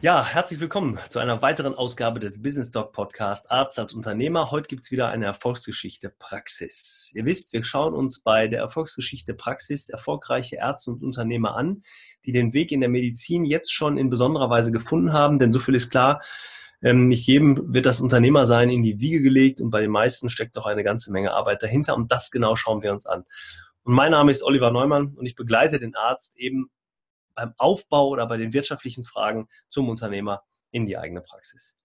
Ja, herzlich willkommen zu einer weiteren Ausgabe des Business Doc Podcast Arzt als Unternehmer. Heute gibt es wieder eine Erfolgsgeschichte Praxis. Ihr wisst, wir schauen uns bei der Erfolgsgeschichte Praxis erfolgreiche Ärzte und Unternehmer an, die den Weg in der Medizin jetzt schon in besonderer Weise gefunden haben. Denn so viel ist klar, ähm, nicht jedem wird das Unternehmersein in die Wiege gelegt und bei den meisten steckt doch eine ganze Menge Arbeit dahinter. Und das genau schauen wir uns an. Und mein Name ist Oliver Neumann und ich begleite den Arzt eben beim Aufbau oder bei den wirtschaftlichen Fragen zum Unternehmer in die eigene Praxis.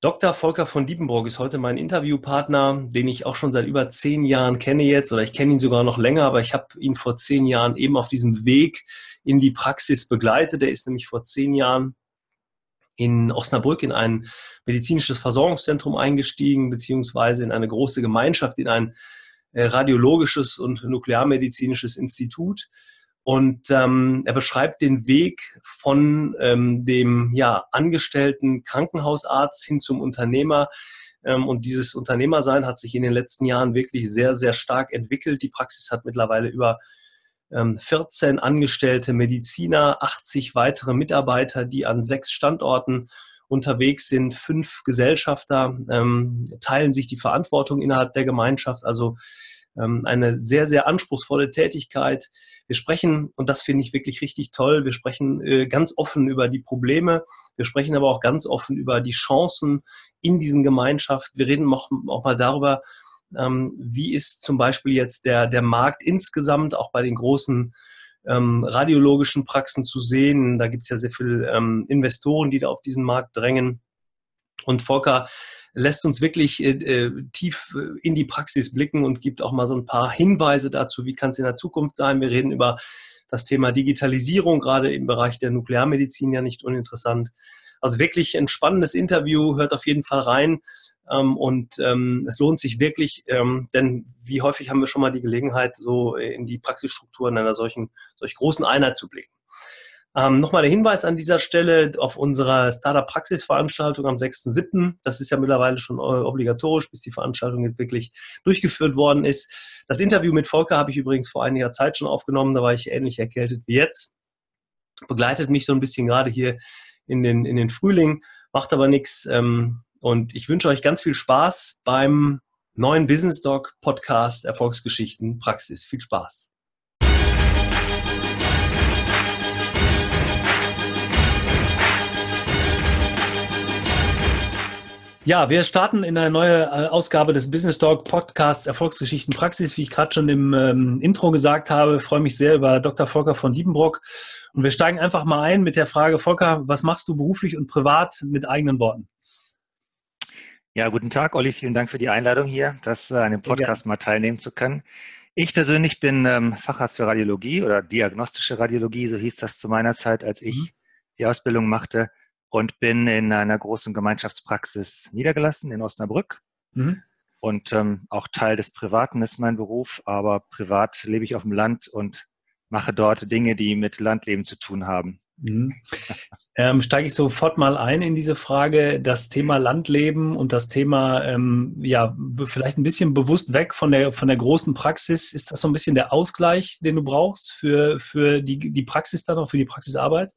Dr. Volker von Diepenbrock ist heute mein Interviewpartner, den ich auch schon seit über zehn Jahren kenne jetzt, oder ich kenne ihn sogar noch länger, aber ich habe ihn vor zehn Jahren eben auf diesem Weg in die Praxis begleitet. Er ist nämlich vor zehn Jahren in Osnabrück in ein medizinisches Versorgungszentrum eingestiegen, beziehungsweise in eine große Gemeinschaft, in ein äh, radiologisches und nuklearmedizinisches Institut. Und ähm, er beschreibt den Weg von ähm, dem ja, angestellten Krankenhausarzt hin zum Unternehmer. Ähm, und dieses Unternehmersein hat sich in den letzten Jahren wirklich sehr, sehr stark entwickelt. Die Praxis hat mittlerweile über ähm, 14 angestellte Mediziner, 80 weitere Mitarbeiter, die an sechs Standorten unterwegs sind. Fünf Gesellschafter ähm, teilen sich die Verantwortung innerhalb der Gemeinschaft. Also eine sehr, sehr anspruchsvolle Tätigkeit. Wir sprechen, und das finde ich wirklich richtig toll, wir sprechen äh, ganz offen über die Probleme, wir sprechen aber auch ganz offen über die Chancen in diesen Gemeinschaften. Wir reden auch, mal darüber, ähm, wie ist zum Beispiel jetzt der, der Markt insgesamt auch bei den großen ähm, radiologischen Praxen zu sehen. Da gibt es ja sehr viele ähm, Investoren, die da auf diesen Markt drängen. Und Volker lässt uns wirklich äh, äh, tief äh, in die Praxis blicken und gibt auch mal so ein paar Hinweise dazu, wie kann es in der Zukunft sein. Wir reden über das Thema Digitalisierung, gerade im Bereich der Nuklearmedizin ja nicht uninteressant. Also wirklich ein spannendes Interview, hört auf jeden Fall rein. Ähm, und ähm, es lohnt sich wirklich, ähm, denn wie häufig haben wir schon mal die Gelegenheit, so in die Praxisstrukturen einer solchen, solch großen Einheit zu blicken. Ähm, Nochmal der Hinweis an dieser Stelle auf unserer Startup-Praxis-Veranstaltung am 6.7. Das ist ja mittlerweile schon obligatorisch, bis die Veranstaltung jetzt wirklich durchgeführt worden ist. Das Interview mit Volker habe ich übrigens vor einiger Zeit schon aufgenommen. Da war ich ähnlich erkältet wie jetzt. Begleitet mich so ein bisschen gerade hier in den, in den Frühling, macht aber nichts. Ähm, und ich wünsche euch ganz viel Spaß beim neuen Business Dog Podcast Erfolgsgeschichten Praxis. Viel Spaß. Ja, wir starten in eine neue äh, Ausgabe des Business Talk Podcasts Erfolgsgeschichten Praxis. Wie ich gerade schon im ähm, Intro gesagt habe, freue mich sehr über Dr. Volker von Diebenbrock. Und wir steigen einfach mal ein mit der Frage, Volker, was machst du beruflich und privat mit eigenen Worten? Ja, guten Tag, Olli. Vielen Dank für die Einladung hier, das äh, an dem Podcast ja. mal teilnehmen zu können. Ich persönlich bin ähm, Facharzt für Radiologie oder diagnostische Radiologie, so hieß das zu meiner Zeit, als ich mhm. die Ausbildung machte und bin in einer großen Gemeinschaftspraxis niedergelassen in Osnabrück. Mhm. Und ähm, auch Teil des Privaten ist mein Beruf, aber privat lebe ich auf dem Land und mache dort Dinge, die mit Landleben zu tun haben. Mhm. Ähm, steige ich sofort mal ein in diese Frage, das Thema Landleben und das Thema, ähm, ja, vielleicht ein bisschen bewusst weg von der, von der großen Praxis. Ist das so ein bisschen der Ausgleich, den du brauchst für, für die, die Praxis dann auch, für die Praxisarbeit?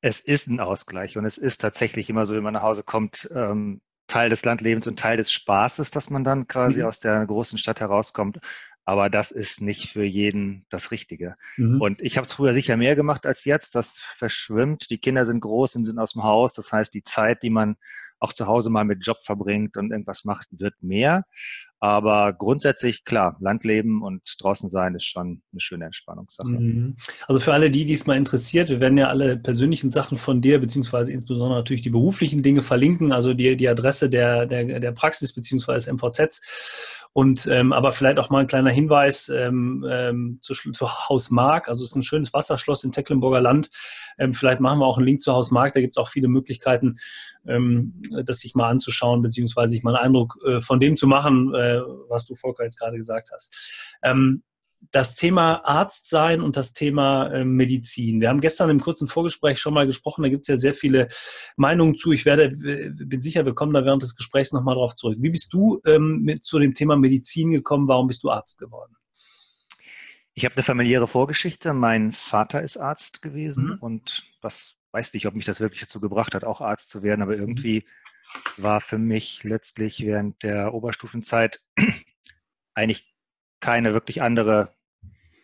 Es ist ein Ausgleich und es ist tatsächlich immer so, wenn man nach Hause kommt, ähm, Teil des Landlebens und Teil des Spaßes, dass man dann quasi mhm. aus der großen Stadt herauskommt. Aber das ist nicht für jeden das Richtige. Mhm. Und ich habe es früher sicher mehr gemacht als jetzt. Das verschwimmt. Die Kinder sind groß und sind aus dem Haus. Das heißt, die Zeit, die man auch zu Hause mal mit Job verbringt und irgendwas macht, wird mehr. Aber grundsätzlich, klar, Landleben und draußen sein ist schon eine schöne Entspannungssache. Mhm. Also für alle die, die es mal interessiert, wir werden ja alle persönlichen Sachen von dir, beziehungsweise insbesondere natürlich die beruflichen Dinge verlinken, also die, die Adresse der, der, der Praxis, beziehungsweise MVZs. Und ähm, aber vielleicht auch mal ein kleiner Hinweis ähm, ähm, zu, zu Haus Mark. Also es ist ein schönes Wasserschloss im Tecklenburger Land. Ähm, vielleicht machen wir auch einen Link zu Haus Mark. Da gibt es auch viele Möglichkeiten, ähm, das sich mal anzuschauen, beziehungsweise sich mal einen Eindruck äh, von dem zu machen, äh, was du Volker jetzt gerade gesagt hast. Ähm, das Thema Arzt sein und das Thema äh, Medizin. Wir haben gestern im kurzen Vorgespräch schon mal gesprochen, da gibt es ja sehr viele Meinungen zu. Ich werde, bin sicher, wir kommen da während des Gesprächs nochmal drauf zurück. Wie bist du ähm, mit, zu dem Thema Medizin gekommen? Warum bist du Arzt geworden? Ich habe eine familiäre Vorgeschichte. Mein Vater ist Arzt gewesen mhm. und das weiß nicht, ob mich das wirklich dazu gebracht hat, auch Arzt zu werden, aber mhm. irgendwie war für mich letztlich während der Oberstufenzeit eigentlich keine wirklich andere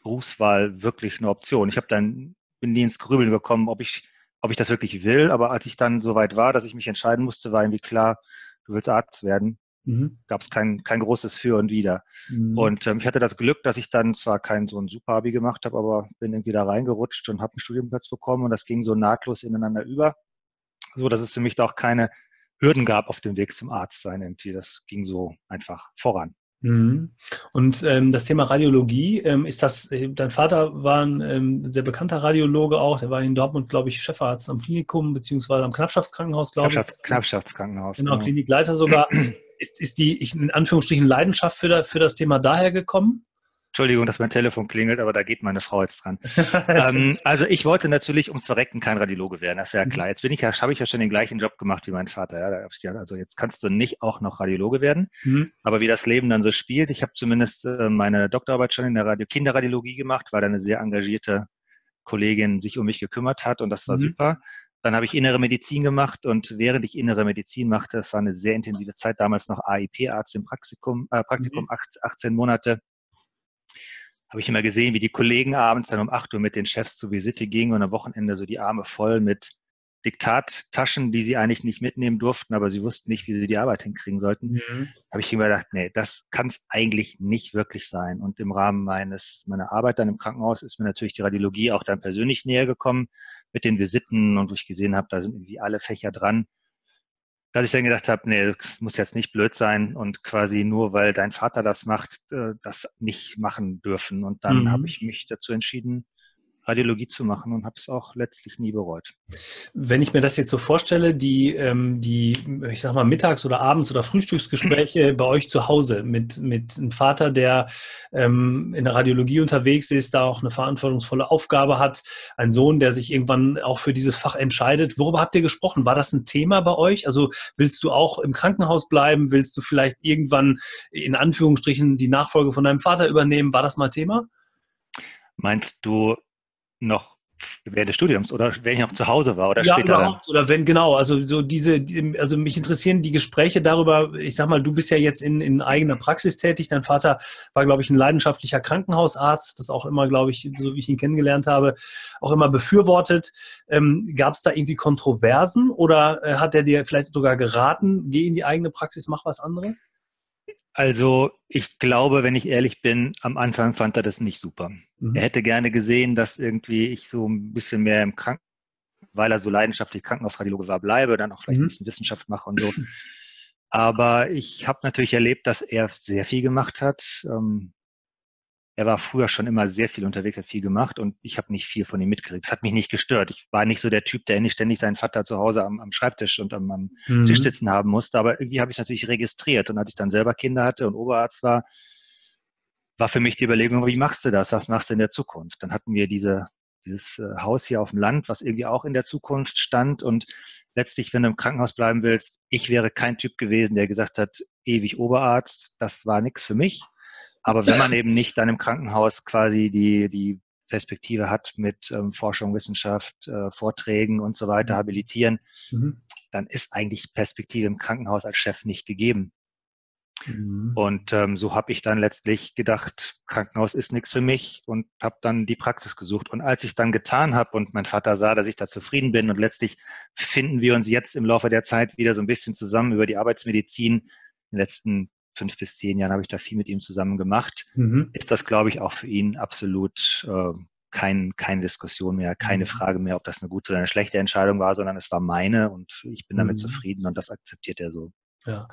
Berufswahl wirklich eine Option. Ich habe dann bin nie ins Grübeln gekommen, ob ich ob ich das wirklich will, aber als ich dann so weit war, dass ich mich entscheiden musste, war irgendwie klar, du willst Arzt werden. Mhm. Gab es kein, kein großes Für und Wider. Mhm. Und ähm, ich hatte das Glück, dass ich dann zwar kein so ein Super-Abi gemacht habe, aber bin irgendwie da reingerutscht und habe einen Studienplatz bekommen und das ging so nahtlos ineinander über, so dass es für mich da auch keine Hürden gab auf dem Weg zum Arzt sein irgendwie. Das ging so einfach voran. Mhm. Und ähm, das Thema Radiologie, ähm, ist das, äh, dein Vater war ein ähm, sehr bekannter Radiologe auch, der war in Dortmund, glaube ich, Chefarzt am Klinikum, beziehungsweise am Knappschaftskrankenhaus, glaube ich. Knappschaftskrankenhaus. Genau, genau, Klinikleiter sogar. ist, ist die, ich, in Anführungsstrichen, Leidenschaft für, da, für das Thema daher gekommen? Entschuldigung, dass mein Telefon klingelt, aber da geht meine Frau jetzt dran. ähm, also ich wollte natürlich ums Verrecken kein Radiologe werden, das ist ja mhm. klar. Jetzt bin ich ja, habe ich ja schon den gleichen Job gemacht wie mein Vater. Ja, also jetzt kannst du nicht auch noch Radiologe werden. Mhm. Aber wie das Leben dann so spielt, ich habe zumindest äh, meine Doktorarbeit schon in der Radio Kinderradiologie gemacht, weil da eine sehr engagierte Kollegin sich um mich gekümmert hat und das war mhm. super. Dann habe ich innere Medizin gemacht und während ich innere Medizin machte, das war eine sehr intensive Zeit, damals noch AIP-Arzt im Praktikum, äh, Praktikum mhm. 18 Monate, habe ich immer gesehen, wie die Kollegen abends dann um 8 Uhr mit den Chefs zur Visite gingen und am Wochenende so die Arme voll mit Diktattaschen, die sie eigentlich nicht mitnehmen durften, aber sie wussten nicht, wie sie die Arbeit hinkriegen sollten. Mhm. Habe ich immer gedacht, nee, das kann es eigentlich nicht wirklich sein. Und im Rahmen meines meiner Arbeit dann im Krankenhaus ist mir natürlich die Radiologie auch dann persönlich näher gekommen mit den Visiten und wo ich gesehen habe, da sind irgendwie alle Fächer dran dass ich dann gedacht habe, nee, muss jetzt nicht blöd sein und quasi nur weil dein Vater das macht, äh, das nicht machen dürfen. Und dann mhm. habe ich mich dazu entschieden, Radiologie zu machen und habe es auch letztlich nie bereut. Wenn ich mir das jetzt so vorstelle, die, ähm, die ich sag mal, Mittags- oder Abends- oder Frühstücksgespräche bei euch zu Hause mit, mit einem Vater, der ähm, in der Radiologie unterwegs ist, da auch eine verantwortungsvolle Aufgabe hat, ein Sohn, der sich irgendwann auch für dieses Fach entscheidet. Worüber habt ihr gesprochen? War das ein Thema bei euch? Also willst du auch im Krankenhaus bleiben? Willst du vielleicht irgendwann in Anführungsstrichen die Nachfolge von deinem Vater übernehmen? War das mal Thema? Meinst du noch während des Studiums oder wenn ich noch zu Hause war oder ja, später überhaupt. Oder wenn, genau, also so diese, also mich interessieren die Gespräche darüber, ich sag mal, du bist ja jetzt in, in eigener Praxis tätig, dein Vater war, glaube ich, ein leidenschaftlicher Krankenhausarzt, das auch immer, glaube ich, so wie ich ihn kennengelernt habe, auch immer befürwortet. Ähm, Gab es da irgendwie Kontroversen oder äh, hat er dir vielleicht sogar geraten, geh in die eigene Praxis, mach was anderes? Also ich glaube, wenn ich ehrlich bin, am Anfang fand er das nicht super. Mhm. Er hätte gerne gesehen, dass irgendwie ich so ein bisschen mehr im Kranken, weil er so leidenschaftlich Krankenhausradiologe war, bleibe, dann auch vielleicht mhm. ein bisschen Wissenschaft mache und so. Aber ich habe natürlich erlebt, dass er sehr viel gemacht hat. Ähm, er war früher schon immer sehr viel unterwegs, hat viel gemacht und ich habe nicht viel von ihm mitgekriegt. Das hat mich nicht gestört. Ich war nicht so der Typ, der nicht ständig seinen Vater zu Hause am, am Schreibtisch und am, am mhm. Tisch sitzen haben musste. Aber irgendwie habe ich es natürlich registriert. Und als ich dann selber Kinder hatte und Oberarzt war, war für mich die Überlegung, wie machst du das? Was machst du in der Zukunft? Dann hatten wir diese, dieses äh, Haus hier auf dem Land, was irgendwie auch in der Zukunft stand. Und letztlich, wenn du im Krankenhaus bleiben willst, ich wäre kein Typ gewesen, der gesagt hat, ewig Oberarzt, das war nichts für mich. Aber wenn man eben nicht dann im Krankenhaus quasi die, die Perspektive hat mit ähm, Forschung, Wissenschaft, äh, Vorträgen und so weiter, mhm. habilitieren, mhm. dann ist eigentlich Perspektive im Krankenhaus als Chef nicht gegeben. Mhm. Und ähm, so habe ich dann letztlich gedacht, Krankenhaus ist nichts für mich und habe dann die Praxis gesucht. Und als ich es dann getan habe und mein Vater sah, dass ich da zufrieden bin und letztlich finden wir uns jetzt im Laufe der Zeit wieder so ein bisschen zusammen über die Arbeitsmedizin in den letzten fünf bis zehn Jahren habe ich da viel mit ihm zusammen gemacht, mhm. ist das, glaube ich, auch für ihn absolut äh, kein, keine Diskussion mehr, keine mhm. Frage mehr, ob das eine gute oder eine schlechte Entscheidung war, sondern es war meine und ich bin damit mhm. zufrieden und das akzeptiert er so. Ja,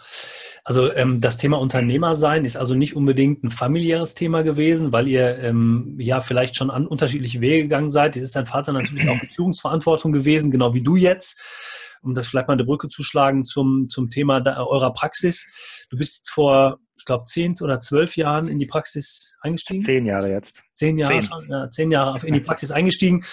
also ähm, das Thema Unternehmer sein ist also nicht unbedingt ein familiäres Thema gewesen, weil ihr ähm, ja vielleicht schon an unterschiedliche Wege gegangen seid. Jetzt ist dein Vater natürlich auch mit Führungsverantwortung gewesen, genau wie du jetzt um das vielleicht mal eine Brücke zu schlagen zum, zum Thema da, eurer Praxis. Du bist vor, ich glaube, zehn oder zwölf Jahren in die Praxis eingestiegen. Zehn Jahre jetzt. Zehn Jahre, zehn. Ja, zehn Jahre in die Praxis eingestiegen.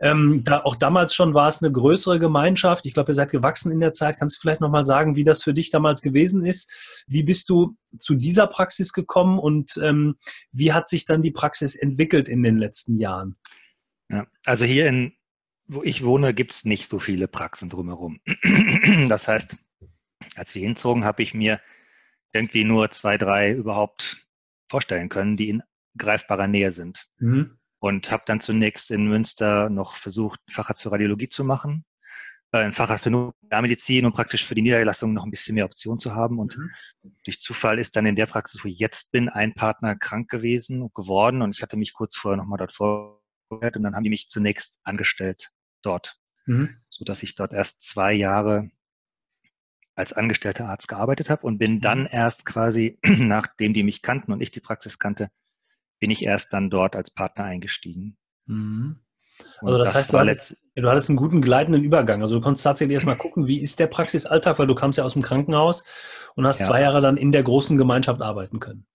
Ähm, da, auch damals schon war es eine größere Gemeinschaft. Ich glaube, ihr seid gewachsen in der Zeit. Kannst du vielleicht nochmal sagen, wie das für dich damals gewesen ist? Wie bist du zu dieser Praxis gekommen und ähm, wie hat sich dann die Praxis entwickelt in den letzten Jahren? Ja, also hier in wo ich wohne, gibt es nicht so viele Praxen drumherum. Das heißt, als wir hinzogen, habe ich mir irgendwie nur zwei, drei überhaupt vorstellen können, die in greifbarer Nähe sind. Mhm. Und habe dann zunächst in Münster noch versucht, Facharzt für Radiologie zu machen, äh, ein Facharzt für Nuklearmedizin und praktisch für die Niederlassung noch ein bisschen mehr Optionen zu haben. Und mhm. durch Zufall ist dann in der Praxis, wo ich jetzt bin, ein Partner krank gewesen und geworden. Und ich hatte mich kurz vorher nochmal dort vorgehört und dann haben die mich zunächst angestellt dort, mhm. sodass ich dort erst zwei Jahre als angestellter Arzt gearbeitet habe und bin mhm. dann erst quasi, nachdem die mich kannten und ich die Praxis kannte, bin ich erst dann dort als Partner eingestiegen. Mhm. Also das, das heißt, du hattest, du hattest, einen guten gleitenden Übergang. Also du konntest tatsächlich erstmal gucken, wie ist der Praxisalltag, weil du kamst ja aus dem Krankenhaus und hast ja. zwei Jahre dann in der großen Gemeinschaft arbeiten können.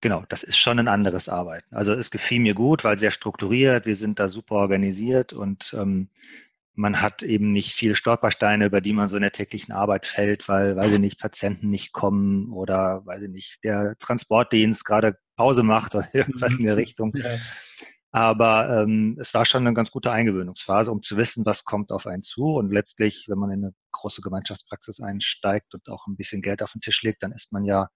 Genau, das ist schon ein anderes Arbeiten. Also es gefiel mir gut, weil sehr strukturiert, wir sind da super organisiert und ähm, man hat eben nicht viele Stolpersteine, über die man so in der täglichen Arbeit fällt, weil, weil sie nicht Patienten nicht kommen oder weil sie nicht der Transportdienst gerade Pause macht oder irgendwas in der mhm. Richtung. Ja. Aber ähm, es war schon eine ganz gute Eingewöhnungsphase, um zu wissen, was kommt auf einen zu. Und letztlich, wenn man in eine große Gemeinschaftspraxis einsteigt und auch ein bisschen Geld auf den Tisch legt, dann ist man ja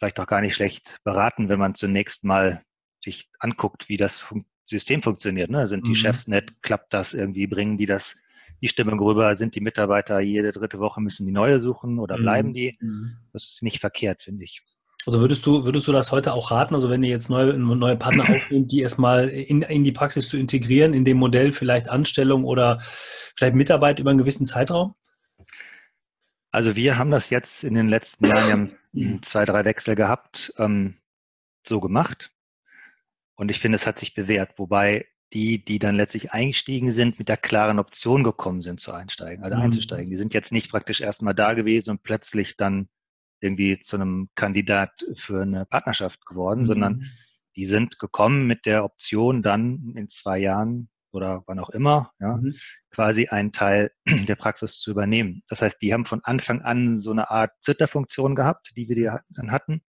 vielleicht auch gar nicht schlecht beraten, wenn man zunächst mal sich anguckt, wie das fun System funktioniert. Ne? Sind die mhm. Chefs nett? Klappt das irgendwie? Bringen die das, die Stimmung rüber? Sind die Mitarbeiter jede dritte Woche müssen die neue suchen oder mhm. bleiben die? Mhm. Das ist nicht verkehrt, finde ich. Also würdest du, würdest du das heute auch raten? Also wenn ihr jetzt neue, neue Partner aufnehmt, die erstmal in, in die Praxis zu integrieren, in dem Modell vielleicht Anstellung oder vielleicht Mitarbeit über einen gewissen Zeitraum? Also wir haben das jetzt in den letzten Jahren, wir haben zwei, drei Wechsel gehabt, ähm, so gemacht. Und ich finde, es hat sich bewährt, wobei die, die dann letztlich eingestiegen sind, mit der klaren Option gekommen sind zu einsteigen, also mhm. einzusteigen. Die sind jetzt nicht praktisch erstmal da gewesen und plötzlich dann irgendwie zu einem Kandidat für eine Partnerschaft geworden, mhm. sondern die sind gekommen mit der Option, dann in zwei Jahren oder wann auch immer, ja, mhm. quasi einen Teil der Praxis zu übernehmen. Das heißt, die haben von Anfang an so eine Art Zitterfunktion gehabt, die wir dann hatten.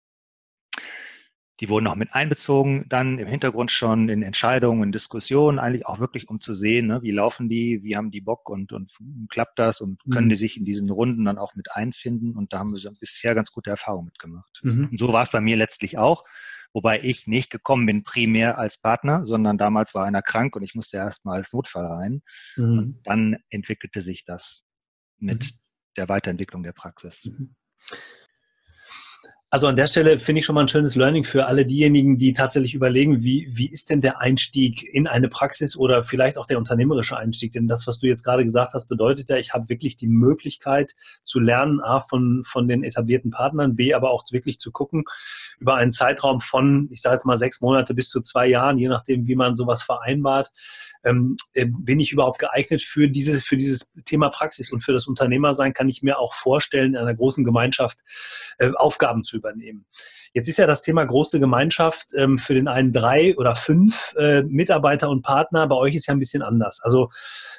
Die wurden auch mit einbezogen, dann im Hintergrund schon in Entscheidungen, in Diskussionen, eigentlich auch wirklich, um zu sehen, ne, wie laufen die, wie haben die Bock und, und klappt das und können mhm. die sich in diesen Runden dann auch mit einfinden. Und da haben wir bisher ganz gute Erfahrungen mitgemacht. Mhm. Und so war es bei mir letztlich auch, wobei ich nicht gekommen bin primär als Partner, sondern damals war einer krank und ich musste erstmal als Notfall rein. Mhm. Und dann entwickelte sich das mit mhm. der Weiterentwicklung der Praxis. Also an der Stelle finde ich schon mal ein schönes Learning für alle diejenigen, die tatsächlich überlegen, wie, wie ist denn der Einstieg in eine Praxis oder vielleicht auch der unternehmerische Einstieg? Denn das, was du jetzt gerade gesagt hast, bedeutet ja, ich habe wirklich die Möglichkeit zu lernen, A, von, von den etablierten Partnern, B, aber auch wirklich zu gucken, über einen Zeitraum von, ich sage jetzt mal sechs Monate bis zu zwei Jahren, je nachdem, wie man sowas vereinbart, ähm, äh, bin ich überhaupt geeignet für dieses, für dieses Thema Praxis und für das Unternehmersein kann ich mir auch vorstellen, in einer großen Gemeinschaft äh, Aufgaben zu übernehmen. Jetzt ist ja das Thema große Gemeinschaft ähm, für den einen drei oder fünf äh, Mitarbeiter und Partner. Bei euch ist ja ein bisschen anders. Also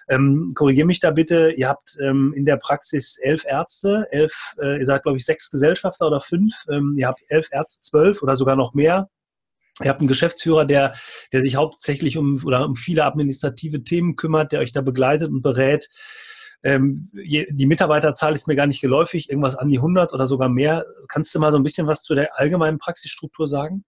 ähm, korrigiere mich da bitte. Ihr habt ähm, in der Praxis elf Ärzte, elf, äh, ihr seid glaube ich sechs Gesellschafter oder fünf. Ähm, ihr habt elf Ärzte, zwölf oder sogar noch mehr. Ihr habt einen Geschäftsführer, der, der sich hauptsächlich um, oder um viele administrative Themen kümmert, der euch da begleitet und berät. Ähm, die Mitarbeiterzahl ist mir gar nicht geläufig, irgendwas an die 100 oder sogar mehr. Kannst du mal so ein bisschen was zu der allgemeinen Praxisstruktur sagen?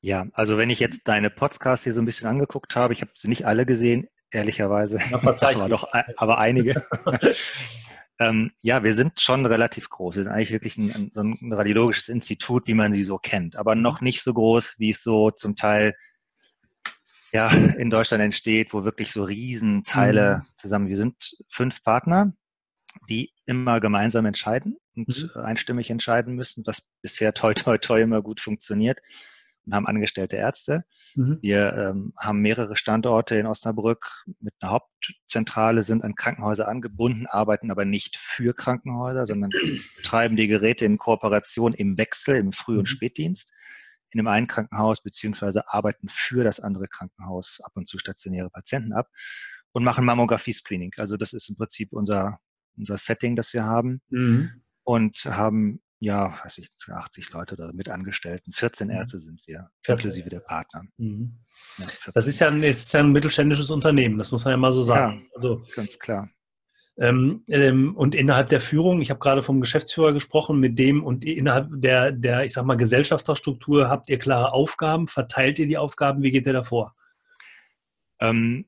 Ja, also wenn ich jetzt deine Podcasts hier so ein bisschen angeguckt habe, ich habe sie nicht alle gesehen, ehrlicherweise, aber doch, aber einige. ähm, ja, wir sind schon relativ groß. Wir sind eigentlich wirklich ein, so ein radiologisches Institut, wie man sie so kennt, aber noch nicht so groß, wie es so zum Teil ja, in Deutschland entsteht, wo wirklich so Riesenteile mhm. zusammen, wir sind fünf Partner, die immer gemeinsam entscheiden und mhm. einstimmig entscheiden müssen, was bisher toi toi toi immer gut funktioniert und haben angestellte Ärzte. Mhm. Wir ähm, haben mehrere Standorte in Osnabrück mit einer Hauptzentrale, sind an Krankenhäuser angebunden, arbeiten aber nicht für Krankenhäuser, sondern betreiben die Geräte in Kooperation im Wechsel, im Früh- und mhm. Spätdienst in dem einen Krankenhaus beziehungsweise arbeiten für das andere Krankenhaus ab und zu stationäre Patienten ab und machen Mammographie-Screening. Also das ist im Prinzip unser, unser Setting, das wir haben. Mhm. Und haben ja, weiß ich, 80 Leute oder mit Angestellten. 14 mhm. Ärzte sind wir, 14 inklusive der Partner. Mhm. Ja, das ist ja, ein, ist ja ein mittelständisches Unternehmen, das muss man ja mal so sagen. Ja, also, ganz klar. Ähm, ähm, und innerhalb der Führung, ich habe gerade vom Geschäftsführer gesprochen, mit dem und innerhalb der, der, ich sag mal, Gesellschafterstruktur habt ihr klare Aufgaben, verteilt ihr die Aufgaben, wie geht ihr davor? Ähm,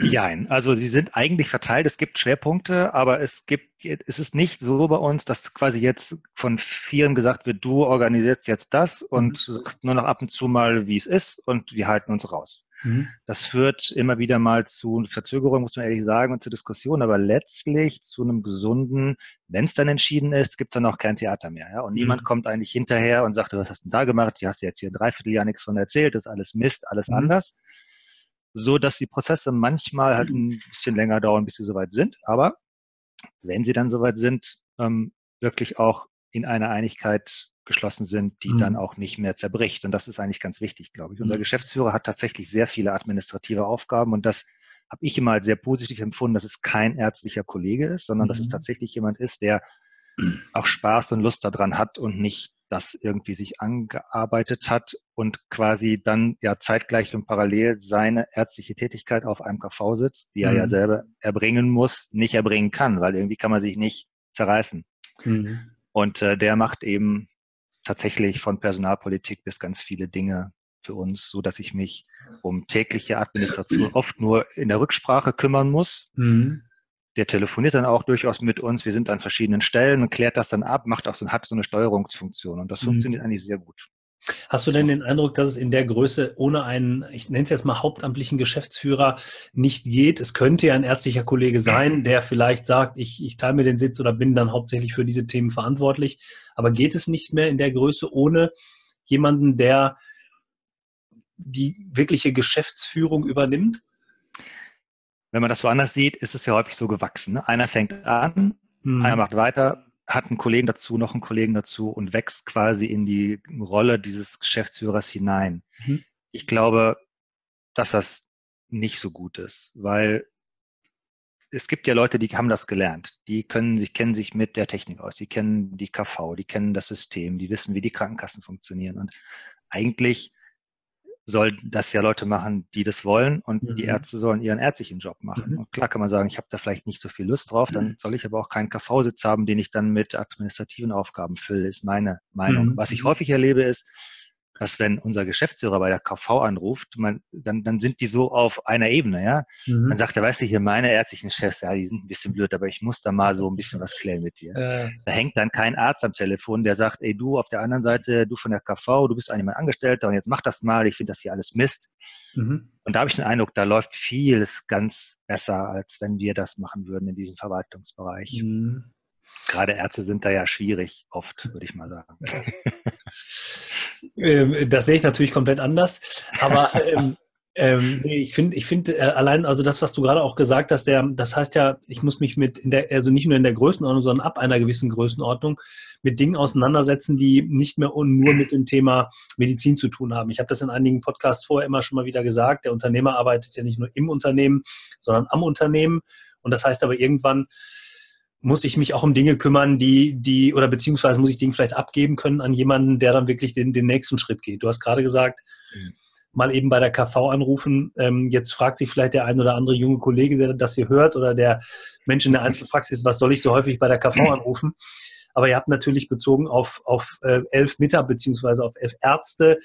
Nein, also sie sind eigentlich verteilt. Es gibt Schwerpunkte, aber es gibt, es ist nicht so bei uns, dass quasi jetzt von vielen gesagt wird, du organisierst jetzt das und mhm. sagst nur noch ab und zu mal, wie es ist und wir halten uns raus. Mhm. Das führt immer wieder mal zu Verzögerungen, muss man ehrlich sagen, und zu Diskussionen, aber letztlich zu einem gesunden, wenn es dann entschieden ist, gibt es dann auch kein Theater mehr. Ja? Und mhm. niemand kommt eigentlich hinterher und sagt, was hast du denn da gemacht? Du hast jetzt hier ein Dreivierteljahr nichts von erzählt, das ist alles Mist, alles mhm. anders so dass die Prozesse manchmal halt ein bisschen länger dauern, bis sie soweit sind. Aber wenn sie dann soweit sind, ähm, wirklich auch in einer Einigkeit geschlossen sind, die mhm. dann auch nicht mehr zerbricht. Und das ist eigentlich ganz wichtig, glaube ich. Unser mhm. Geschäftsführer hat tatsächlich sehr viele administrative Aufgaben und das habe ich immer als sehr positiv empfunden, dass es kein ärztlicher Kollege ist, sondern mhm. dass es mhm. tatsächlich jemand ist, der auch Spaß und Lust daran hat und nicht das irgendwie sich angearbeitet hat und quasi dann ja zeitgleich und parallel seine ärztliche Tätigkeit auf einem KV sitzt, die mhm. er ja mhm. selber erbringen muss, nicht erbringen kann, weil irgendwie kann man sich nicht zerreißen. Mhm. Und äh, der macht eben tatsächlich von Personalpolitik bis ganz viele Dinge für uns, so dass ich mich um tägliche Administration oft nur in der Rücksprache kümmern muss. Mhm der telefoniert dann auch durchaus mit uns. Wir sind an verschiedenen Stellen und klärt das dann ab, macht auch so, hat so eine Steuerungsfunktion und das mhm. funktioniert eigentlich sehr gut. Hast du denn den Eindruck, dass es in der Größe ohne einen, ich nenne es jetzt mal hauptamtlichen Geschäftsführer nicht geht? Es könnte ja ein ärztlicher Kollege sein, der vielleicht sagt, ich, ich teile mir den Sitz oder bin dann hauptsächlich für diese Themen verantwortlich. Aber geht es nicht mehr in der Größe ohne jemanden, der die wirkliche Geschäftsführung übernimmt? wenn man das woanders sieht, ist es ja häufig so gewachsen. Ne? Einer fängt an, mhm. einer macht weiter, hat einen Kollegen dazu, noch einen Kollegen dazu und wächst quasi in die Rolle dieses Geschäftsführers hinein. Mhm. Ich glaube, dass das nicht so gut ist, weil es gibt ja Leute, die haben das gelernt. Die können sich, kennen sich mit der Technik aus, die kennen die KV, die kennen das System, die wissen, wie die Krankenkassen funktionieren. Und eigentlich sollen das ja Leute machen, die das wollen und mhm. die Ärzte sollen ihren ärztlichen Job machen. Mhm. Und klar kann man sagen, ich habe da vielleicht nicht so viel Lust drauf, dann mhm. soll ich aber auch keinen KV-Sitz haben, den ich dann mit administrativen Aufgaben fülle, ist meine Meinung. Mhm. Was ich mhm. häufig erlebe ist, dass wenn unser Geschäftsführer bei der KV anruft, man, dann, dann sind die so auf einer Ebene, ja. Mhm. Dann sagt er, weißt du, hier meine ärztlichen Chefs, ja, die sind ein bisschen blöd, aber ich muss da mal so ein bisschen was klären mit dir. Äh. Da hängt dann kein Arzt am Telefon, der sagt, ey, du auf der anderen Seite, du von der KV, du bist eigentlich mein Angestellter und jetzt mach das mal, ich finde das hier alles Mist. Mhm. Und da habe ich den Eindruck, da läuft vieles ganz besser, als wenn wir das machen würden in diesem Verwaltungsbereich. Mhm. Gerade Ärzte sind da ja schwierig, oft, würde ich mal sagen. Ähm, das sehe ich natürlich komplett anders. Aber ähm, ähm, ich finde, ich finde äh, allein, also das, was du gerade auch gesagt hast, der, das heißt ja, ich muss mich mit in der, also nicht nur in der Größenordnung, sondern ab einer gewissen Größenordnung mit Dingen auseinandersetzen, die nicht mehr nur mit dem Thema Medizin zu tun haben. Ich habe das in einigen Podcasts vorher immer schon mal wieder gesagt. Der Unternehmer arbeitet ja nicht nur im Unternehmen, sondern am Unternehmen. Und das heißt aber irgendwann, muss ich mich auch um Dinge kümmern, die, die, oder beziehungsweise muss ich Dinge vielleicht abgeben können an jemanden, der dann wirklich den, den nächsten Schritt geht. Du hast gerade gesagt, mhm. mal eben bei der KV anrufen. Ähm, jetzt fragt sich vielleicht der ein oder andere junge Kollege, der das hier hört, oder der Mensch in der Einzelpraxis, was soll ich so häufig bei der KV anrufen? Aber ihr habt natürlich bezogen auf, auf äh, elf Mitarbeiter beziehungsweise auf elf Ärzte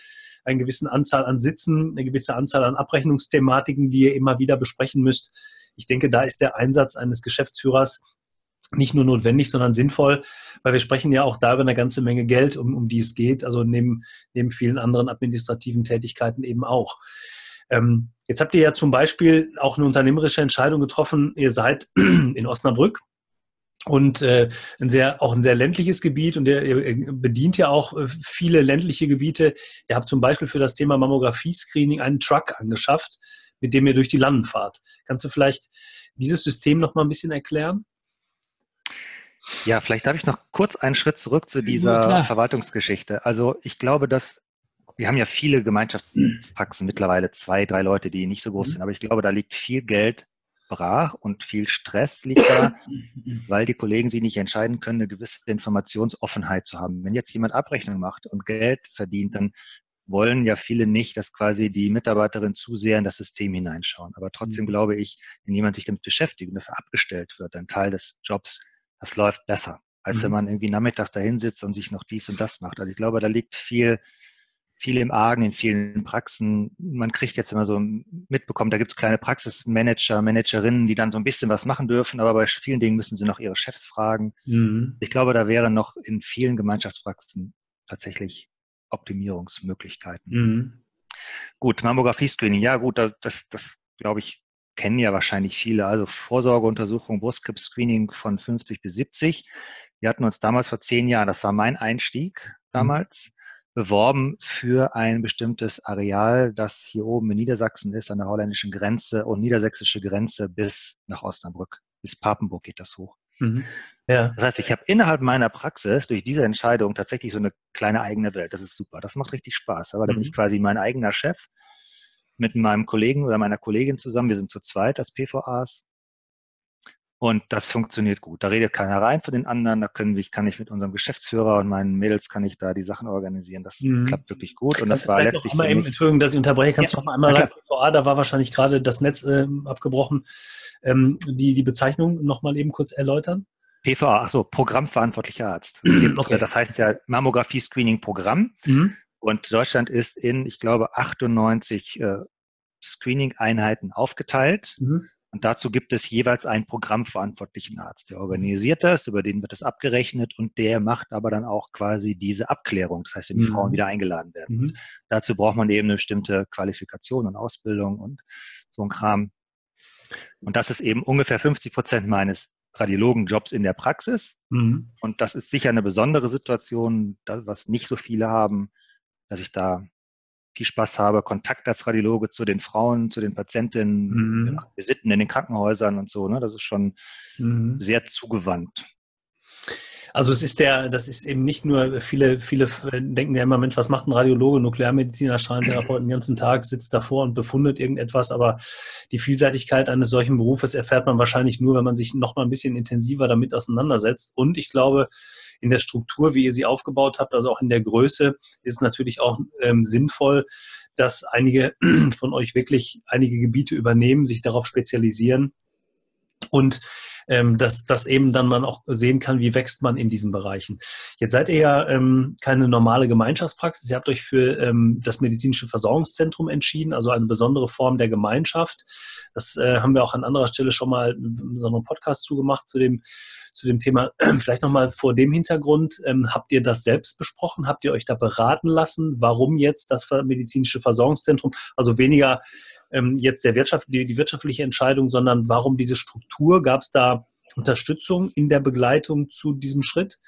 eine gewisse Anzahl an Sitzen, eine gewisse Anzahl an Abrechnungsthematiken, die ihr immer wieder besprechen müsst. Ich denke, da ist der Einsatz eines Geschäftsführers nicht nur notwendig, sondern sinnvoll, weil wir sprechen ja auch da über eine ganze Menge Geld, um, um die es geht, also neben, neben vielen anderen administrativen Tätigkeiten eben auch. Ähm, jetzt habt ihr ja zum Beispiel auch eine unternehmerische Entscheidung getroffen. Ihr seid in Osnabrück und äh, ein sehr, auch ein sehr ländliches Gebiet und ihr, ihr bedient ja auch äh, viele ländliche Gebiete. Ihr habt zum Beispiel für das Thema Mammographie-Screening einen Truck angeschafft, mit dem ihr durch die Landen fahrt. Kannst du vielleicht dieses System noch mal ein bisschen erklären? Ja, vielleicht darf ich noch kurz einen Schritt zurück zu dieser ja, Verwaltungsgeschichte. Also ich glaube, dass wir haben ja viele Gemeinschaftspraxen, mittlerweile zwei, drei Leute, die nicht so groß mhm. sind, aber ich glaube, da liegt viel Geld brach und viel Stress liegt da, weil die Kollegen sich nicht entscheiden können, eine gewisse Informationsoffenheit zu haben. Wenn jetzt jemand Abrechnung macht und Geld verdient, dann wollen ja viele nicht, dass quasi die Mitarbeiterin zu sehr in das System hineinschauen. Aber trotzdem mhm. glaube ich, wenn jemand sich damit beschäftigt und dafür abgestellt wird, ein Teil des Jobs, das läuft besser, als mhm. wenn man irgendwie nachmittags dahin sitzt und sich noch dies und das macht. Also ich glaube, da liegt viel, viel im Argen in vielen Praxen. Man kriegt jetzt immer so mitbekommen, da gibt es kleine Praxismanager, Managerinnen, die dann so ein bisschen was machen dürfen, aber bei vielen Dingen müssen sie noch ihre Chefs fragen. Mhm. Ich glaube, da wäre noch in vielen Gemeinschaftspraxen tatsächlich Optimierungsmöglichkeiten. Mhm. Gut, Mammographie-Screening, ja gut, das, das glaube ich, kennen ja wahrscheinlich viele. Also Vorsorgeuntersuchung, Brustkrebs-Screening von 50 bis 70. Wir hatten uns damals vor zehn Jahren, das war mein Einstieg mhm. damals, mhm. beworben für ein bestimmtes Areal, das hier oben in Niedersachsen ist, an der holländischen Grenze und niedersächsische Grenze bis nach Osnabrück. Bis Papenburg geht das hoch. Mhm. Ja. Das heißt, ich habe innerhalb meiner Praxis durch diese Entscheidung tatsächlich so eine kleine eigene Welt. Das ist super. Das macht richtig Spaß. Aber da bin ich mhm. quasi mein eigener Chef mit meinem Kollegen oder meiner Kollegin zusammen. Wir sind zu zweit als PVAs. Und das funktioniert gut. Da redet keiner rein von den anderen. Da können wir, kann ich mit unserem Geschäftsführer und meinen Mädels kann ich da die Sachen organisieren. Das, mhm. klappt wirklich gut. Und kannst das war letztlich. Noch eben, Entschuldigung, dass ich unterbreche. Kannst ja. du noch mal einmal sagen, PVA, da war wahrscheinlich gerade das Netz äh, abgebrochen. Ähm, die, die Bezeichnung noch mal eben kurz erläutern? PVA, achso, Programmverantwortlicher Arzt. Das, okay. das heißt ja Mammographie-Screening-Programm. Mhm. Und Deutschland ist in, ich glaube, 98 äh, Screening-Einheiten aufgeteilt. Mhm. Und dazu gibt es jeweils einen programmverantwortlichen Arzt. Der organisiert das, über den wird das abgerechnet und der macht aber dann auch quasi diese Abklärung. Das heißt, wenn die mhm. Frauen wieder eingeladen werden. Mhm. Dazu braucht man eben eine bestimmte Qualifikation und Ausbildung und so ein Kram. Und das ist eben ungefähr 50 Prozent meines Radiologenjobs in der Praxis. Mhm. Und das ist sicher eine besondere Situation, was nicht so viele haben, dass ich da viel Spaß habe, Kontakt als Radiologe zu den Frauen, zu den Patientinnen, mhm. wir sitzen in den Krankenhäusern und so. Ne? Das ist schon mhm. sehr zugewandt. Also es ist der, das ist eben nicht nur, viele, viele denken ja immer, Mensch, was macht ein Radiologe, Nuklearmediziner, Strahlentherapeut den ganzen Tag, sitzt davor und befundet irgendetwas, aber die Vielseitigkeit eines solchen Berufes erfährt man wahrscheinlich nur, wenn man sich noch mal ein bisschen intensiver damit auseinandersetzt. Und ich glaube, in der Struktur, wie ihr sie aufgebaut habt, also auch in der Größe, ist es natürlich auch ähm, sinnvoll, dass einige von euch wirklich einige Gebiete übernehmen, sich darauf spezialisieren und ähm, dass, dass eben dann man auch sehen kann, wie wächst man in diesen Bereichen. Jetzt seid ihr ja ähm, keine normale Gemeinschaftspraxis. Ihr habt euch für ähm, das medizinische Versorgungszentrum entschieden, also eine besondere Form der Gemeinschaft. Das äh, haben wir auch an anderer Stelle schon mal so einen Podcast zugemacht zu dem zu dem Thema. Vielleicht nochmal vor dem Hintergrund, ähm, habt ihr das selbst besprochen? Habt ihr euch da beraten lassen? Warum jetzt das medizinische Versorgungszentrum? Also weniger ähm, jetzt der Wirtschaft, die, die wirtschaftliche Entscheidung, sondern warum diese Struktur? Gab es da Unterstützung in der Begleitung zu diesem Schritt?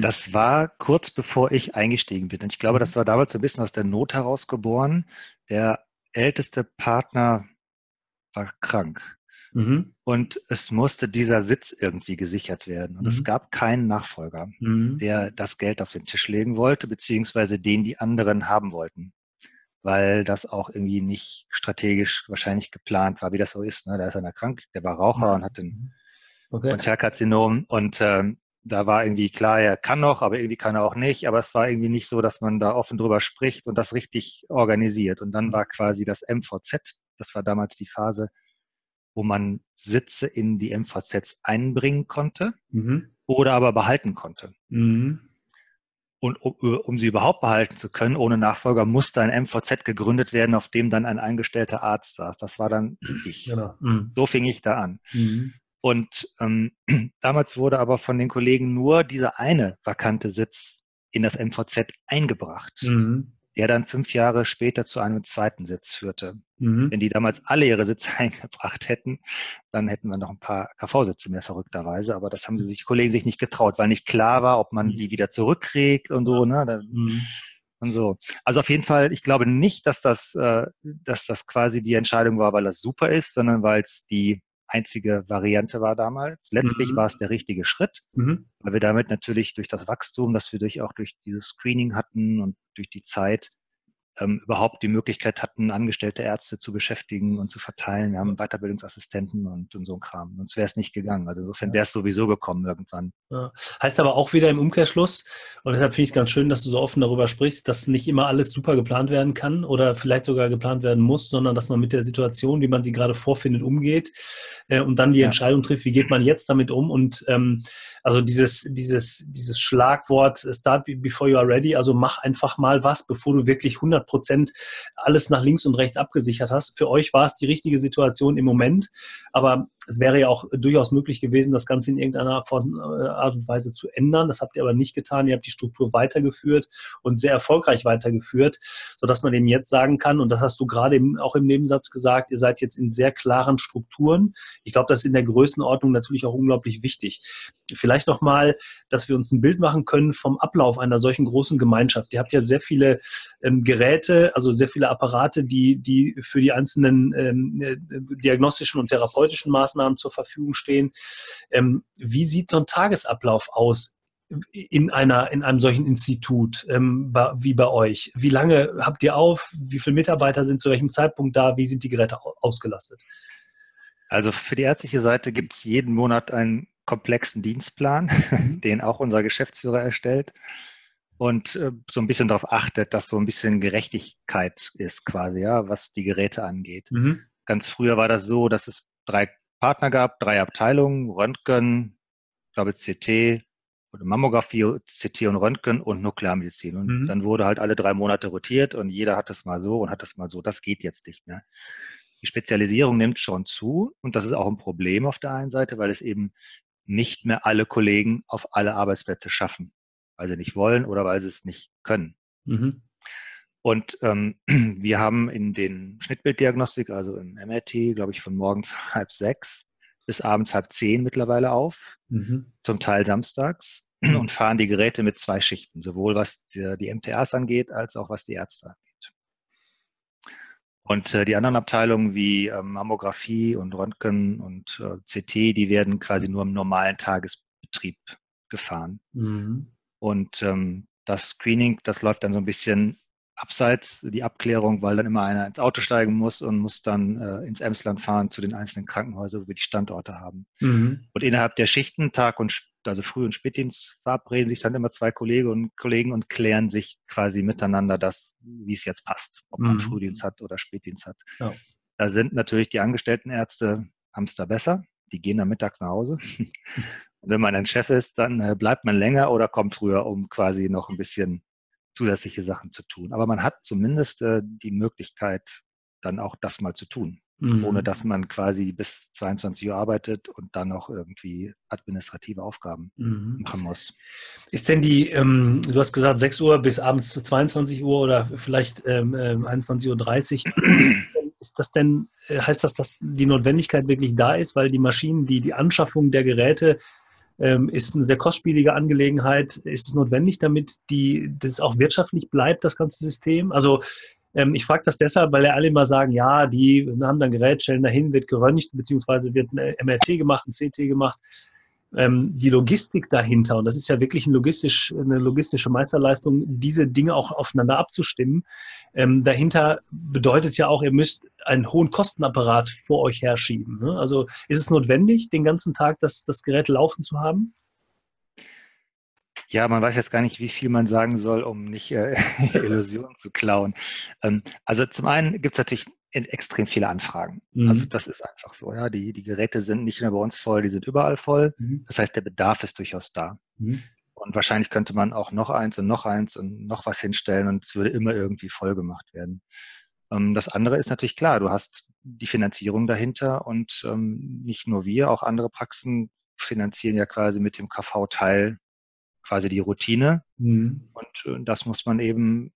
Das war kurz bevor ich eingestiegen bin. Und ich glaube, das war damals so ein bisschen aus der Not heraus geboren. Der älteste Partner war krank. Mhm. Und es musste dieser Sitz irgendwie gesichert werden. Und mhm. es gab keinen Nachfolger, mhm. der das Geld auf den Tisch legen wollte, beziehungsweise den die anderen haben wollten weil das auch irgendwie nicht strategisch wahrscheinlich geplant war, wie das so ist. Ne? Da ist einer krank, der war Raucher und hat ein okay. Und ähm, da war irgendwie klar, er kann noch, aber irgendwie kann er auch nicht. Aber es war irgendwie nicht so, dass man da offen drüber spricht und das richtig organisiert. Und dann mhm. war quasi das MVZ, das war damals die Phase, wo man Sitze in die MVZs einbringen konnte mhm. oder aber behalten konnte. Mhm. Und um, um, sie überhaupt behalten zu können, ohne Nachfolger, musste ein MVZ gegründet werden, auf dem dann ein eingestellter Arzt saß. Das war dann ich. Genau. Mhm. So fing ich da an. Mhm. Und ähm, damals wurde aber von den Kollegen nur dieser eine vakante Sitz in das MVZ eingebracht. Mhm der dann fünf Jahre später zu einem zweiten Sitz führte. Mhm. Wenn die damals alle ihre Sitze eingebracht hätten, dann hätten wir noch ein paar KV-Sitze mehr verrückterweise. Aber das haben sie sich, Kollegen sich nicht getraut, weil nicht klar war, ob man mhm. die wieder zurückkriegt und so. Ne? Da, mhm. Und so. Also auf jeden Fall, ich glaube nicht, dass das, äh, dass das quasi die Entscheidung war, weil das super ist, sondern weil es die einzige Variante war damals. Letztlich mhm. war es der richtige Schritt, mhm. weil wir damit natürlich durch das Wachstum, das wir durch auch durch dieses Screening hatten und durch die Zeit ähm, überhaupt die Möglichkeit hatten, angestellte Ärzte zu beschäftigen und zu verteilen. Wir haben Weiterbildungsassistenten und, und so ein Kram. Sonst wäre es nicht gegangen. Also insofern wäre es sowieso gekommen irgendwann. Ja. Heißt aber auch wieder im Umkehrschluss, und deshalb finde ich es ganz schön, dass du so offen darüber sprichst, dass nicht immer alles super geplant werden kann oder vielleicht sogar geplant werden muss, sondern dass man mit der Situation, wie man sie gerade vorfindet, umgeht äh, und dann die ja. Entscheidung trifft, wie geht man jetzt damit um. Und ähm, also dieses, dieses, dieses Schlagwort Start before you are ready, also mach einfach mal was, bevor du wirklich 100 Prozent alles nach links und rechts abgesichert hast. Für euch war es die richtige Situation im Moment, aber es wäre ja auch durchaus möglich gewesen, das Ganze in irgendeiner äh, Art und Weise zu ändern. Das habt ihr aber nicht getan. Ihr habt die Struktur weitergeführt und sehr erfolgreich weitergeführt, sodass man eben jetzt sagen kann, und das hast du gerade auch im Nebensatz gesagt, ihr seid jetzt in sehr klaren Strukturen. Ich glaube, das ist in der Größenordnung natürlich auch unglaublich wichtig. Vielleicht nochmal, dass wir uns ein Bild machen können vom Ablauf einer solchen großen Gemeinschaft. Ihr habt ja sehr viele ähm, Geräte, also sehr viele Apparate, die, die für die einzelnen ähm, äh, diagnostischen und therapeutischen Maßnahmen Maßnahmen zur Verfügung stehen. Ähm, wie sieht so ein Tagesablauf aus in, einer, in einem solchen Institut ähm, wie bei euch? Wie lange habt ihr auf? Wie viele Mitarbeiter sind zu welchem Zeitpunkt da? Wie sind die Geräte ausgelastet? Also für die ärztliche Seite gibt es jeden Monat einen komplexen Dienstplan, mhm. den auch unser Geschäftsführer erstellt und äh, so ein bisschen darauf achtet, dass so ein bisschen Gerechtigkeit ist quasi, ja, was die Geräte angeht. Mhm. Ganz früher war das so, dass es drei Partner gehabt, drei Abteilungen, Röntgen, ich glaube CT oder Mammographie, CT und Röntgen und Nuklearmedizin. Und mhm. dann wurde halt alle drei Monate rotiert und jeder hat das mal so und hat das mal so. Das geht jetzt nicht mehr. Die Spezialisierung nimmt schon zu und das ist auch ein Problem auf der einen Seite, weil es eben nicht mehr alle Kollegen auf alle Arbeitsplätze schaffen, weil sie nicht wollen oder weil sie es nicht können. Mhm. Und ähm, wir haben in den Schnittbilddiagnostik, also im MRT, glaube ich, von morgens halb sechs bis abends halb zehn mittlerweile auf, mhm. zum Teil samstags und fahren die Geräte mit zwei Schichten, sowohl was die, die MTAs angeht, als auch was die Ärzte angeht. Und äh, die anderen Abteilungen wie ähm, Mammographie und Röntgen und äh, CT, die werden quasi nur im normalen Tagesbetrieb gefahren. Mhm. Und ähm, das Screening, das läuft dann so ein bisschen abseits die Abklärung, weil dann immer einer ins Auto steigen muss und muss dann äh, ins Emsland fahren zu den einzelnen Krankenhäusern, wo wir die Standorte haben. Mhm. Und innerhalb der Schichten, Tag und also Früh- und Spätdienst, verabreden sich dann immer zwei Kollegen und Kollegen und klären sich quasi miteinander das, wie es jetzt passt, ob man mhm. Frühdienst hat oder Spätdienst hat. Ja. Da sind natürlich die angestellten Ärzte, haben es da besser. Die gehen dann mittags nach Hause. Und wenn man ein Chef ist, dann äh, bleibt man länger oder kommt früher, um quasi noch ein bisschen zusätzliche Sachen zu tun. Aber man hat zumindest äh, die Möglichkeit, dann auch das mal zu tun, mhm. ohne dass man quasi bis 22 Uhr arbeitet und dann noch irgendwie administrative Aufgaben mhm. machen muss. Ist denn die, ähm, du hast gesagt 6 Uhr bis abends 22 Uhr oder vielleicht ähm, 21.30 ähm, Uhr. ist das denn, heißt das, dass die Notwendigkeit wirklich da ist, weil die Maschinen, die, die Anschaffung der Geräte ähm, ist eine sehr kostspielige Angelegenheit. Ist es notwendig, damit die, das auch wirtschaftlich bleibt, das ganze System? Also ähm, ich frage das deshalb, weil ja alle immer sagen, ja, die haben dann Gerät, stellen dahin, wird geröntgt, beziehungsweise wird ein MRT gemacht, ein CT gemacht ähm, die Logistik dahinter, und das ist ja wirklich ein logistisch, eine logistische Meisterleistung, diese Dinge auch aufeinander abzustimmen. Ähm, dahinter bedeutet ja auch, ihr müsst einen hohen Kostenapparat vor euch herschieben. Ne? Also ist es notwendig, den ganzen Tag das, das Gerät laufen zu haben? Ja, man weiß jetzt gar nicht, wie viel man sagen soll, um nicht äh, Illusionen zu klauen. Ähm, also zum einen gibt es natürlich extrem viele Anfragen. Mhm. Also das ist einfach so. Ja, die, die Geräte sind nicht nur bei uns voll, die sind überall voll. Mhm. Das heißt, der Bedarf ist durchaus da. Mhm. Und wahrscheinlich könnte man auch noch eins und noch eins und noch was hinstellen und es würde immer irgendwie voll gemacht werden. Ähm, das andere ist natürlich klar, du hast die Finanzierung dahinter und ähm, nicht nur wir, auch andere Praxen finanzieren ja quasi mit dem KV-Teil quasi die Routine. Mhm. Und äh, das muss man eben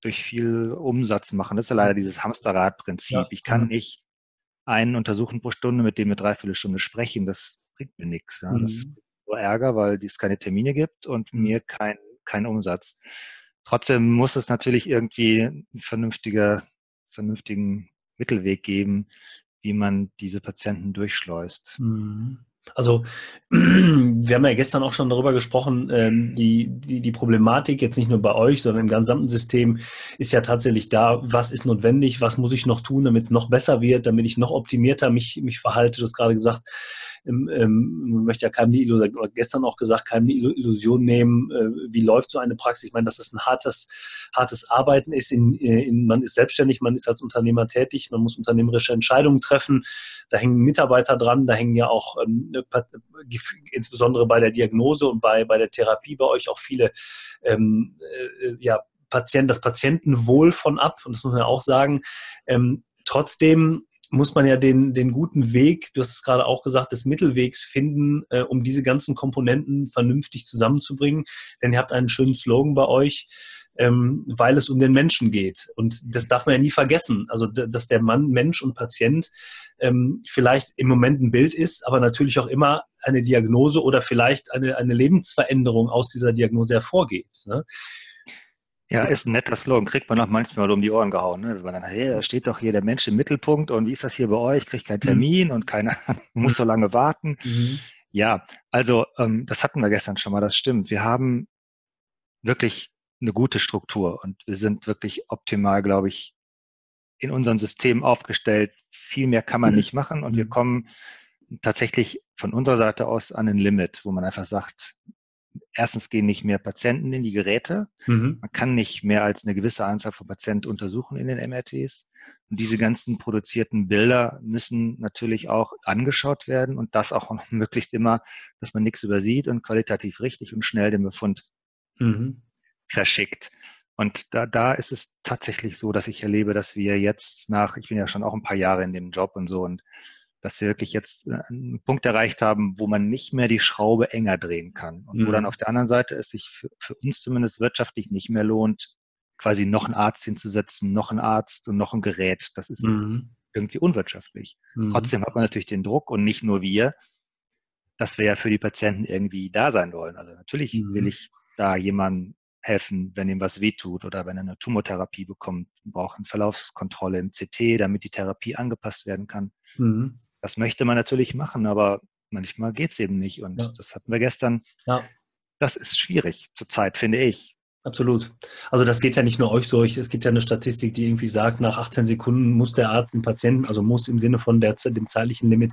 durch viel Umsatz machen. Das ist ja leider dieses Hamsterrad-Prinzip. Ja. Ich kann nicht einen untersuchen pro Stunde, mit dem wir dreiviertel Stunde sprechen. Das bringt mir nichts. Ja. Mhm. Das ist nur Ärger, weil es keine Termine gibt und mhm. mir kein, kein Umsatz. Trotzdem muss es natürlich irgendwie einen vernünftiger, vernünftigen Mittelweg geben, wie man diese Patienten durchschleust. Mhm. Also wir haben ja gestern auch schon darüber gesprochen, ähm, die, die, die Problematik jetzt nicht nur bei euch, sondern im gesamten System ist ja tatsächlich da, was ist notwendig, was muss ich noch tun, damit es noch besser wird, damit ich noch optimierter mich, mich verhalte. Du hast gerade gesagt, ähm, ähm, möchte ja keinem die Illusion, gestern auch gesagt, keinem Illusion nehmen, äh, wie läuft so eine Praxis. Ich meine, dass das ein hartes, hartes Arbeiten ist. In, in, man ist selbstständig, man ist als Unternehmer tätig, man muss unternehmerische Entscheidungen treffen. Da hängen Mitarbeiter dran, da hängen ja auch ähm, insbesondere bei der Diagnose und bei, bei der Therapie bei euch auch viele ähm, äh, ja, Patienten, das Patientenwohl von ab. Und das muss man ja auch sagen. Ähm, trotzdem muss man ja den, den guten Weg, du hast es gerade auch gesagt, des Mittelwegs finden, äh, um diese ganzen Komponenten vernünftig zusammenzubringen. Denn ihr habt einen schönen Slogan bei euch, ähm, weil es um den Menschen geht. Und das darf man ja nie vergessen. Also, dass der Mann, Mensch und Patient ähm, vielleicht im Moment ein Bild ist, aber natürlich auch immer eine Diagnose oder vielleicht eine, eine Lebensveränderung aus dieser Diagnose hervorgeht. Ne? Ja, ist ein netter Slogan, kriegt man auch manchmal um die Ohren gehauen. Ne? Wenn man dann, hey, da steht doch hier der Mensch im Mittelpunkt und wie ist das hier bei euch? Kriegt keinen mhm. Termin mhm. und keiner muss so lange warten. Mhm. Ja, also ähm, das hatten wir gestern schon mal, das stimmt. Wir haben wirklich eine gute Struktur und wir sind wirklich optimal, glaube ich, in unserem System aufgestellt. Viel mehr kann man mhm. nicht machen und wir mhm. kommen tatsächlich von unserer Seite aus an ein Limit, wo man einfach sagt, erstens gehen nicht mehr Patienten in die Geräte. Mhm. Man kann nicht mehr als eine gewisse Anzahl von Patienten untersuchen in den MRTs. Und diese ganzen produzierten Bilder müssen natürlich auch angeschaut werden und das auch möglichst immer, dass man nichts übersieht und qualitativ richtig und schnell den Befund mhm. verschickt. Und da, da ist es tatsächlich so, dass ich erlebe, dass wir jetzt nach, ich bin ja schon auch ein paar Jahre in dem Job und so und dass wir wirklich jetzt äh, einen Punkt erreicht haben, wo man nicht mehr die Schraube enger drehen kann. Und mhm. wo dann mhm. auf der anderen Seite es sich für, für, uns zumindest wirtschaftlich nicht mehr lohnt, quasi noch einen Arzt hinzusetzen, noch einen Arzt und noch ein Gerät. Das ist mhm. irgendwie unwirtschaftlich. Mhm. Trotzdem hat man natürlich den Druck und nicht nur wir, dass wir ja für die Patienten irgendwie da sein wollen. Also natürlich will mhm. ich da jemandem helfen, wenn ihm was wehtut oder wenn er eine Tumortherapie bekommt, braucht eine Verlaufskontrolle im CT, damit die Therapie angepasst werden kann. Das möchte man natürlich machen, aber manchmal geht es eben nicht. Und ja. das hatten wir gestern. Ja. Das ist schwierig zurzeit, finde ich. Absolut. Also das geht ja nicht nur euch so. Es gibt ja eine Statistik, die irgendwie sagt, nach 18 Sekunden muss der Arzt den Patienten, also muss im Sinne von der, dem zeitlichen Limit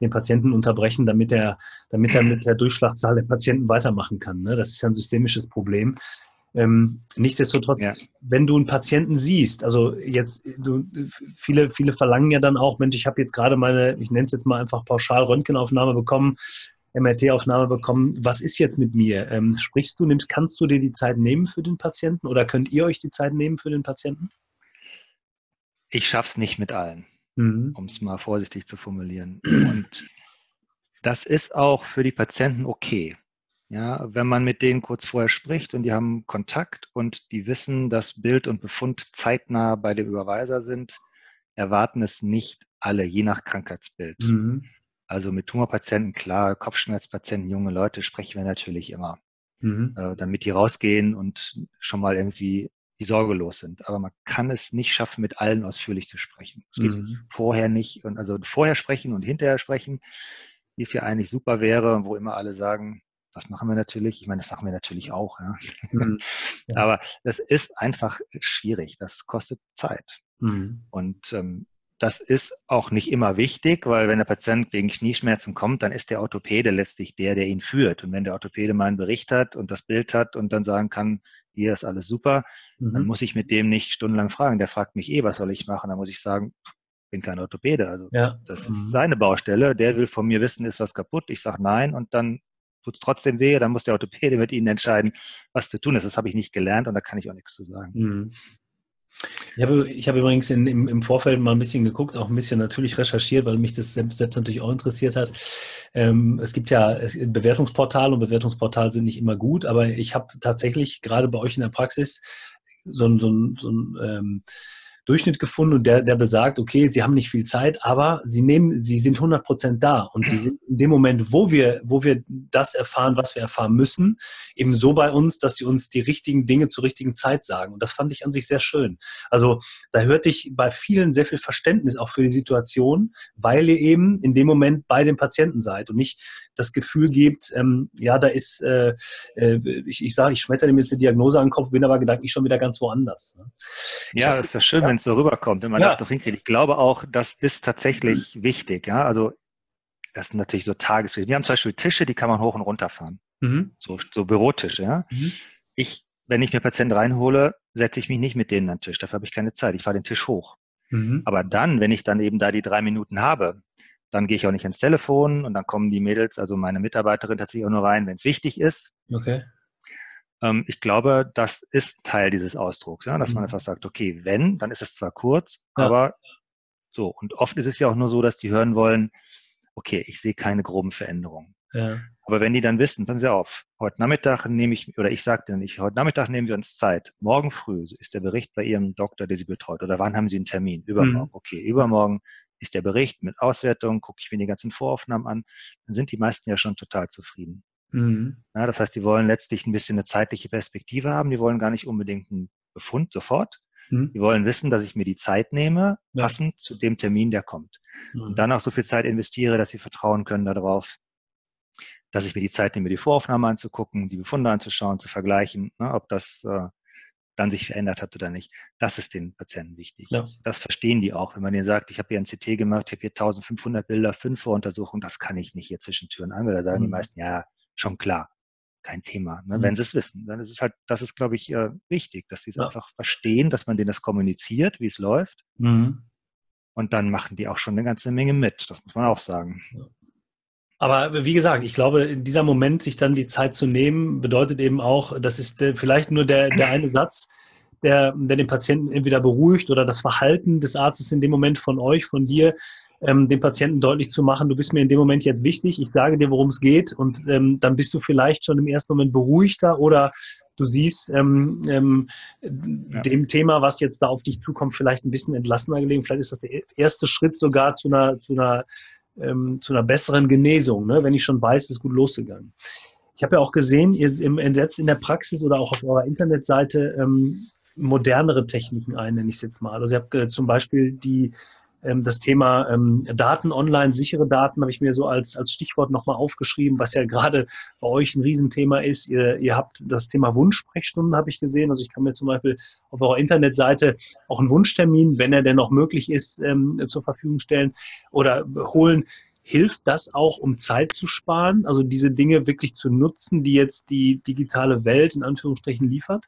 den Patienten unterbrechen, damit er, damit er mit der Durchschlagszahl der Patienten weitermachen kann. Ne? Das ist ja ein systemisches Problem. Ähm, nichtsdestotrotz, ja. wenn du einen Patienten siehst, also jetzt, du, viele, viele verlangen ja dann auch, Mensch, ich habe jetzt gerade meine, ich nenne es jetzt mal einfach pauschal Röntgenaufnahme bekommen, MRT-Aufnahme bekommen. Was ist jetzt mit mir? Ähm, sprichst du, nimmst, kannst du dir die Zeit nehmen für den Patienten oder könnt ihr euch die Zeit nehmen für den Patienten? Ich schaff's nicht mit allen, mhm. um es mal vorsichtig zu formulieren. Und das ist auch für die Patienten okay. Ja, wenn man mit denen kurz vorher spricht und die haben Kontakt und die wissen, dass Bild und Befund zeitnah bei dem Überweiser sind, erwarten es nicht alle, je nach Krankheitsbild. Mhm. Also mit Tumorpatienten, klar, Kopfschmerzpatienten, junge Leute sprechen wir natürlich immer, mhm. äh, damit die rausgehen und schon mal irgendwie die Sorge los sind. Aber man kann es nicht schaffen, mit allen ausführlich zu sprechen. Es geht mhm. vorher nicht und also vorher sprechen und hinterher sprechen, wie es ja eigentlich super wäre, wo immer alle sagen, das machen wir natürlich. Ich meine, das machen wir natürlich auch. Ja. Mhm. ja. Aber das ist einfach schwierig. Das kostet Zeit. Mhm. Und ähm, das ist auch nicht immer wichtig, weil wenn der Patient wegen Knieschmerzen kommt, dann ist der Orthopäde letztlich der, der ihn führt. Und wenn der Orthopäde mal einen Bericht hat und das Bild hat und dann sagen kann, hier ist alles super, mhm. dann muss ich mit dem nicht stundenlang fragen. Der fragt mich eh, was soll ich machen? Dann muss ich sagen, bin kein Orthopäde. Also ja. das ist mhm. seine Baustelle. Der will von mir wissen, ist was kaputt. Ich sage nein und dann tut es trotzdem weh, dann muss der Orthopäde mit Ihnen entscheiden, was zu tun ist. Das habe ich nicht gelernt und da kann ich auch nichts zu sagen. Mhm. Ich habe, ich habe übrigens in, im, im, Vorfeld mal ein bisschen geguckt, auch ein bisschen natürlich recherchiert, weil mich das selbst, selbst natürlich auch interessiert hat. Ähm, es gibt ja Bewertungsportale und Bewertungsportale sind nicht immer gut, aber ich habe tatsächlich gerade bei euch in der Praxis so ein, so ein, so ein ähm, Durchschnitt gefunden und der, der besagt, okay, Sie haben nicht viel Zeit, aber Sie nehmen, Sie sind 100 Prozent da und Sie sind in dem Moment, wo wir, wo wir das erfahren, was wir erfahren müssen, eben so bei uns, dass sie uns die richtigen Dinge zur richtigen Zeit sagen. Und das fand ich an sich sehr schön. Also da hörte ich bei vielen sehr viel Verständnis auch für die Situation, weil ihr eben in dem Moment bei dem Patienten seid und nicht das Gefühl gebt, ähm, ja, da ist, äh, äh, ich, ich sage, ich schmetter dem jetzt eine Diagnose an den Kopf, bin aber gedanklich schon wieder ganz woanders. Ne? Ja, das ist ja schön, ja. wenn es so rüberkommt, wenn man ja. das doch hinkriegt. Ich glaube auch, das ist tatsächlich wichtig. Ja, also das sind natürlich so Tagesregeln. Wir haben zum Beispiel Tische, die kann man hoch und runter fahren. Mhm. So, so Bürotische, ja. Mhm. Ich, wenn ich mir Patienten reinhole, setze ich mich nicht mit denen an den Tisch. Dafür habe ich keine Zeit. Ich fahre den Tisch hoch. Mhm. Aber dann, wenn ich dann eben da die drei Minuten habe, dann gehe ich auch nicht ins Telefon und dann kommen die Mädels, also meine Mitarbeiterin tatsächlich auch nur rein, wenn es wichtig ist. Okay. Ähm, ich glaube, das ist Teil dieses Ausdrucks, ja, dass man mhm. einfach sagt, okay, wenn, dann ist es zwar kurz, ja. aber so. Und oft ist es ja auch nur so, dass die hören wollen, okay, ich sehe keine groben Veränderungen. Ja. Aber wenn die dann wissen, passen Sie auf, heute Nachmittag nehme ich, oder ich sage dann nicht, heute Nachmittag nehmen wir uns Zeit. Morgen früh ist der Bericht bei Ihrem Doktor, der Sie betreut. Oder wann haben Sie einen Termin? Übermorgen. Mhm. Okay, übermorgen ist der Bericht mit Auswertung, gucke ich mir die ganzen Voraufnahmen an. Dann sind die meisten ja schon total zufrieden. Mhm. Ja, das heißt, die wollen letztlich ein bisschen eine zeitliche Perspektive haben. Die wollen gar nicht unbedingt einen Befund sofort. Mhm. Die wollen wissen, dass ich mir die Zeit nehme, passend ja. zu dem Termin, der kommt. Mhm. Und dann auch so viel Zeit investiere, dass sie vertrauen können darauf, dass ich mir die Zeit nehme, die Voraufnahme anzugucken, die Befunde anzuschauen, zu vergleichen, ne, ob das äh, dann sich verändert hat oder nicht. Das ist den Patienten wichtig. Ja. Das verstehen die auch. Wenn man denen sagt, ich habe hier ein CT gemacht, ich habe hier 1500 Bilder, fünf Voruntersuchungen, das kann ich nicht hier zwischen Türen Angel. Da sagen mhm. die meisten, ja, schon klar, kein Thema, ne, mhm. wenn sie es wissen. Dann ist es halt, das ist, glaube ich, äh, wichtig, dass sie es ja. einfach verstehen, dass man denen das kommuniziert, wie es läuft. Mhm. Und dann machen die auch schon eine ganze Menge mit. Das muss man auch sagen. Aber wie gesagt, ich glaube, in dieser Moment, sich dann die Zeit zu nehmen, bedeutet eben auch, das ist vielleicht nur der, der eine Satz, der, der den Patienten entweder beruhigt oder das Verhalten des Arztes in dem Moment von euch, von dir, ähm, dem Patienten deutlich zu machen, du bist mir in dem Moment jetzt wichtig, ich sage dir, worum es geht und ähm, dann bist du vielleicht schon im ersten Moment beruhigter oder du siehst ähm, ähm, ja. dem Thema, was jetzt da auf dich zukommt, vielleicht ein bisschen entlassener gelegen. Vielleicht ist das der erste Schritt sogar zu einer, zu einer, ähm, zu einer besseren Genesung, ne? wenn ich schon weiß, es ist gut losgegangen. Ich habe ja auch gesehen, ihr setzt in der Praxis oder auch auf eurer Internetseite ähm, modernere Techniken ein, nenne ich es jetzt mal. Also ihr habt äh, zum Beispiel die das Thema ähm, Daten online, sichere Daten habe ich mir so als, als Stichwort nochmal aufgeschrieben, was ja gerade bei euch ein Riesenthema ist. Ihr, ihr habt das Thema Wunschsprechstunden, habe ich gesehen. Also ich kann mir zum Beispiel auf eurer Internetseite auch einen Wunschtermin, wenn er denn noch möglich ist, ähm, zur Verfügung stellen oder holen. Hilft das auch, um Zeit zu sparen, also diese Dinge wirklich zu nutzen, die jetzt die digitale Welt in Anführungsstrichen liefert?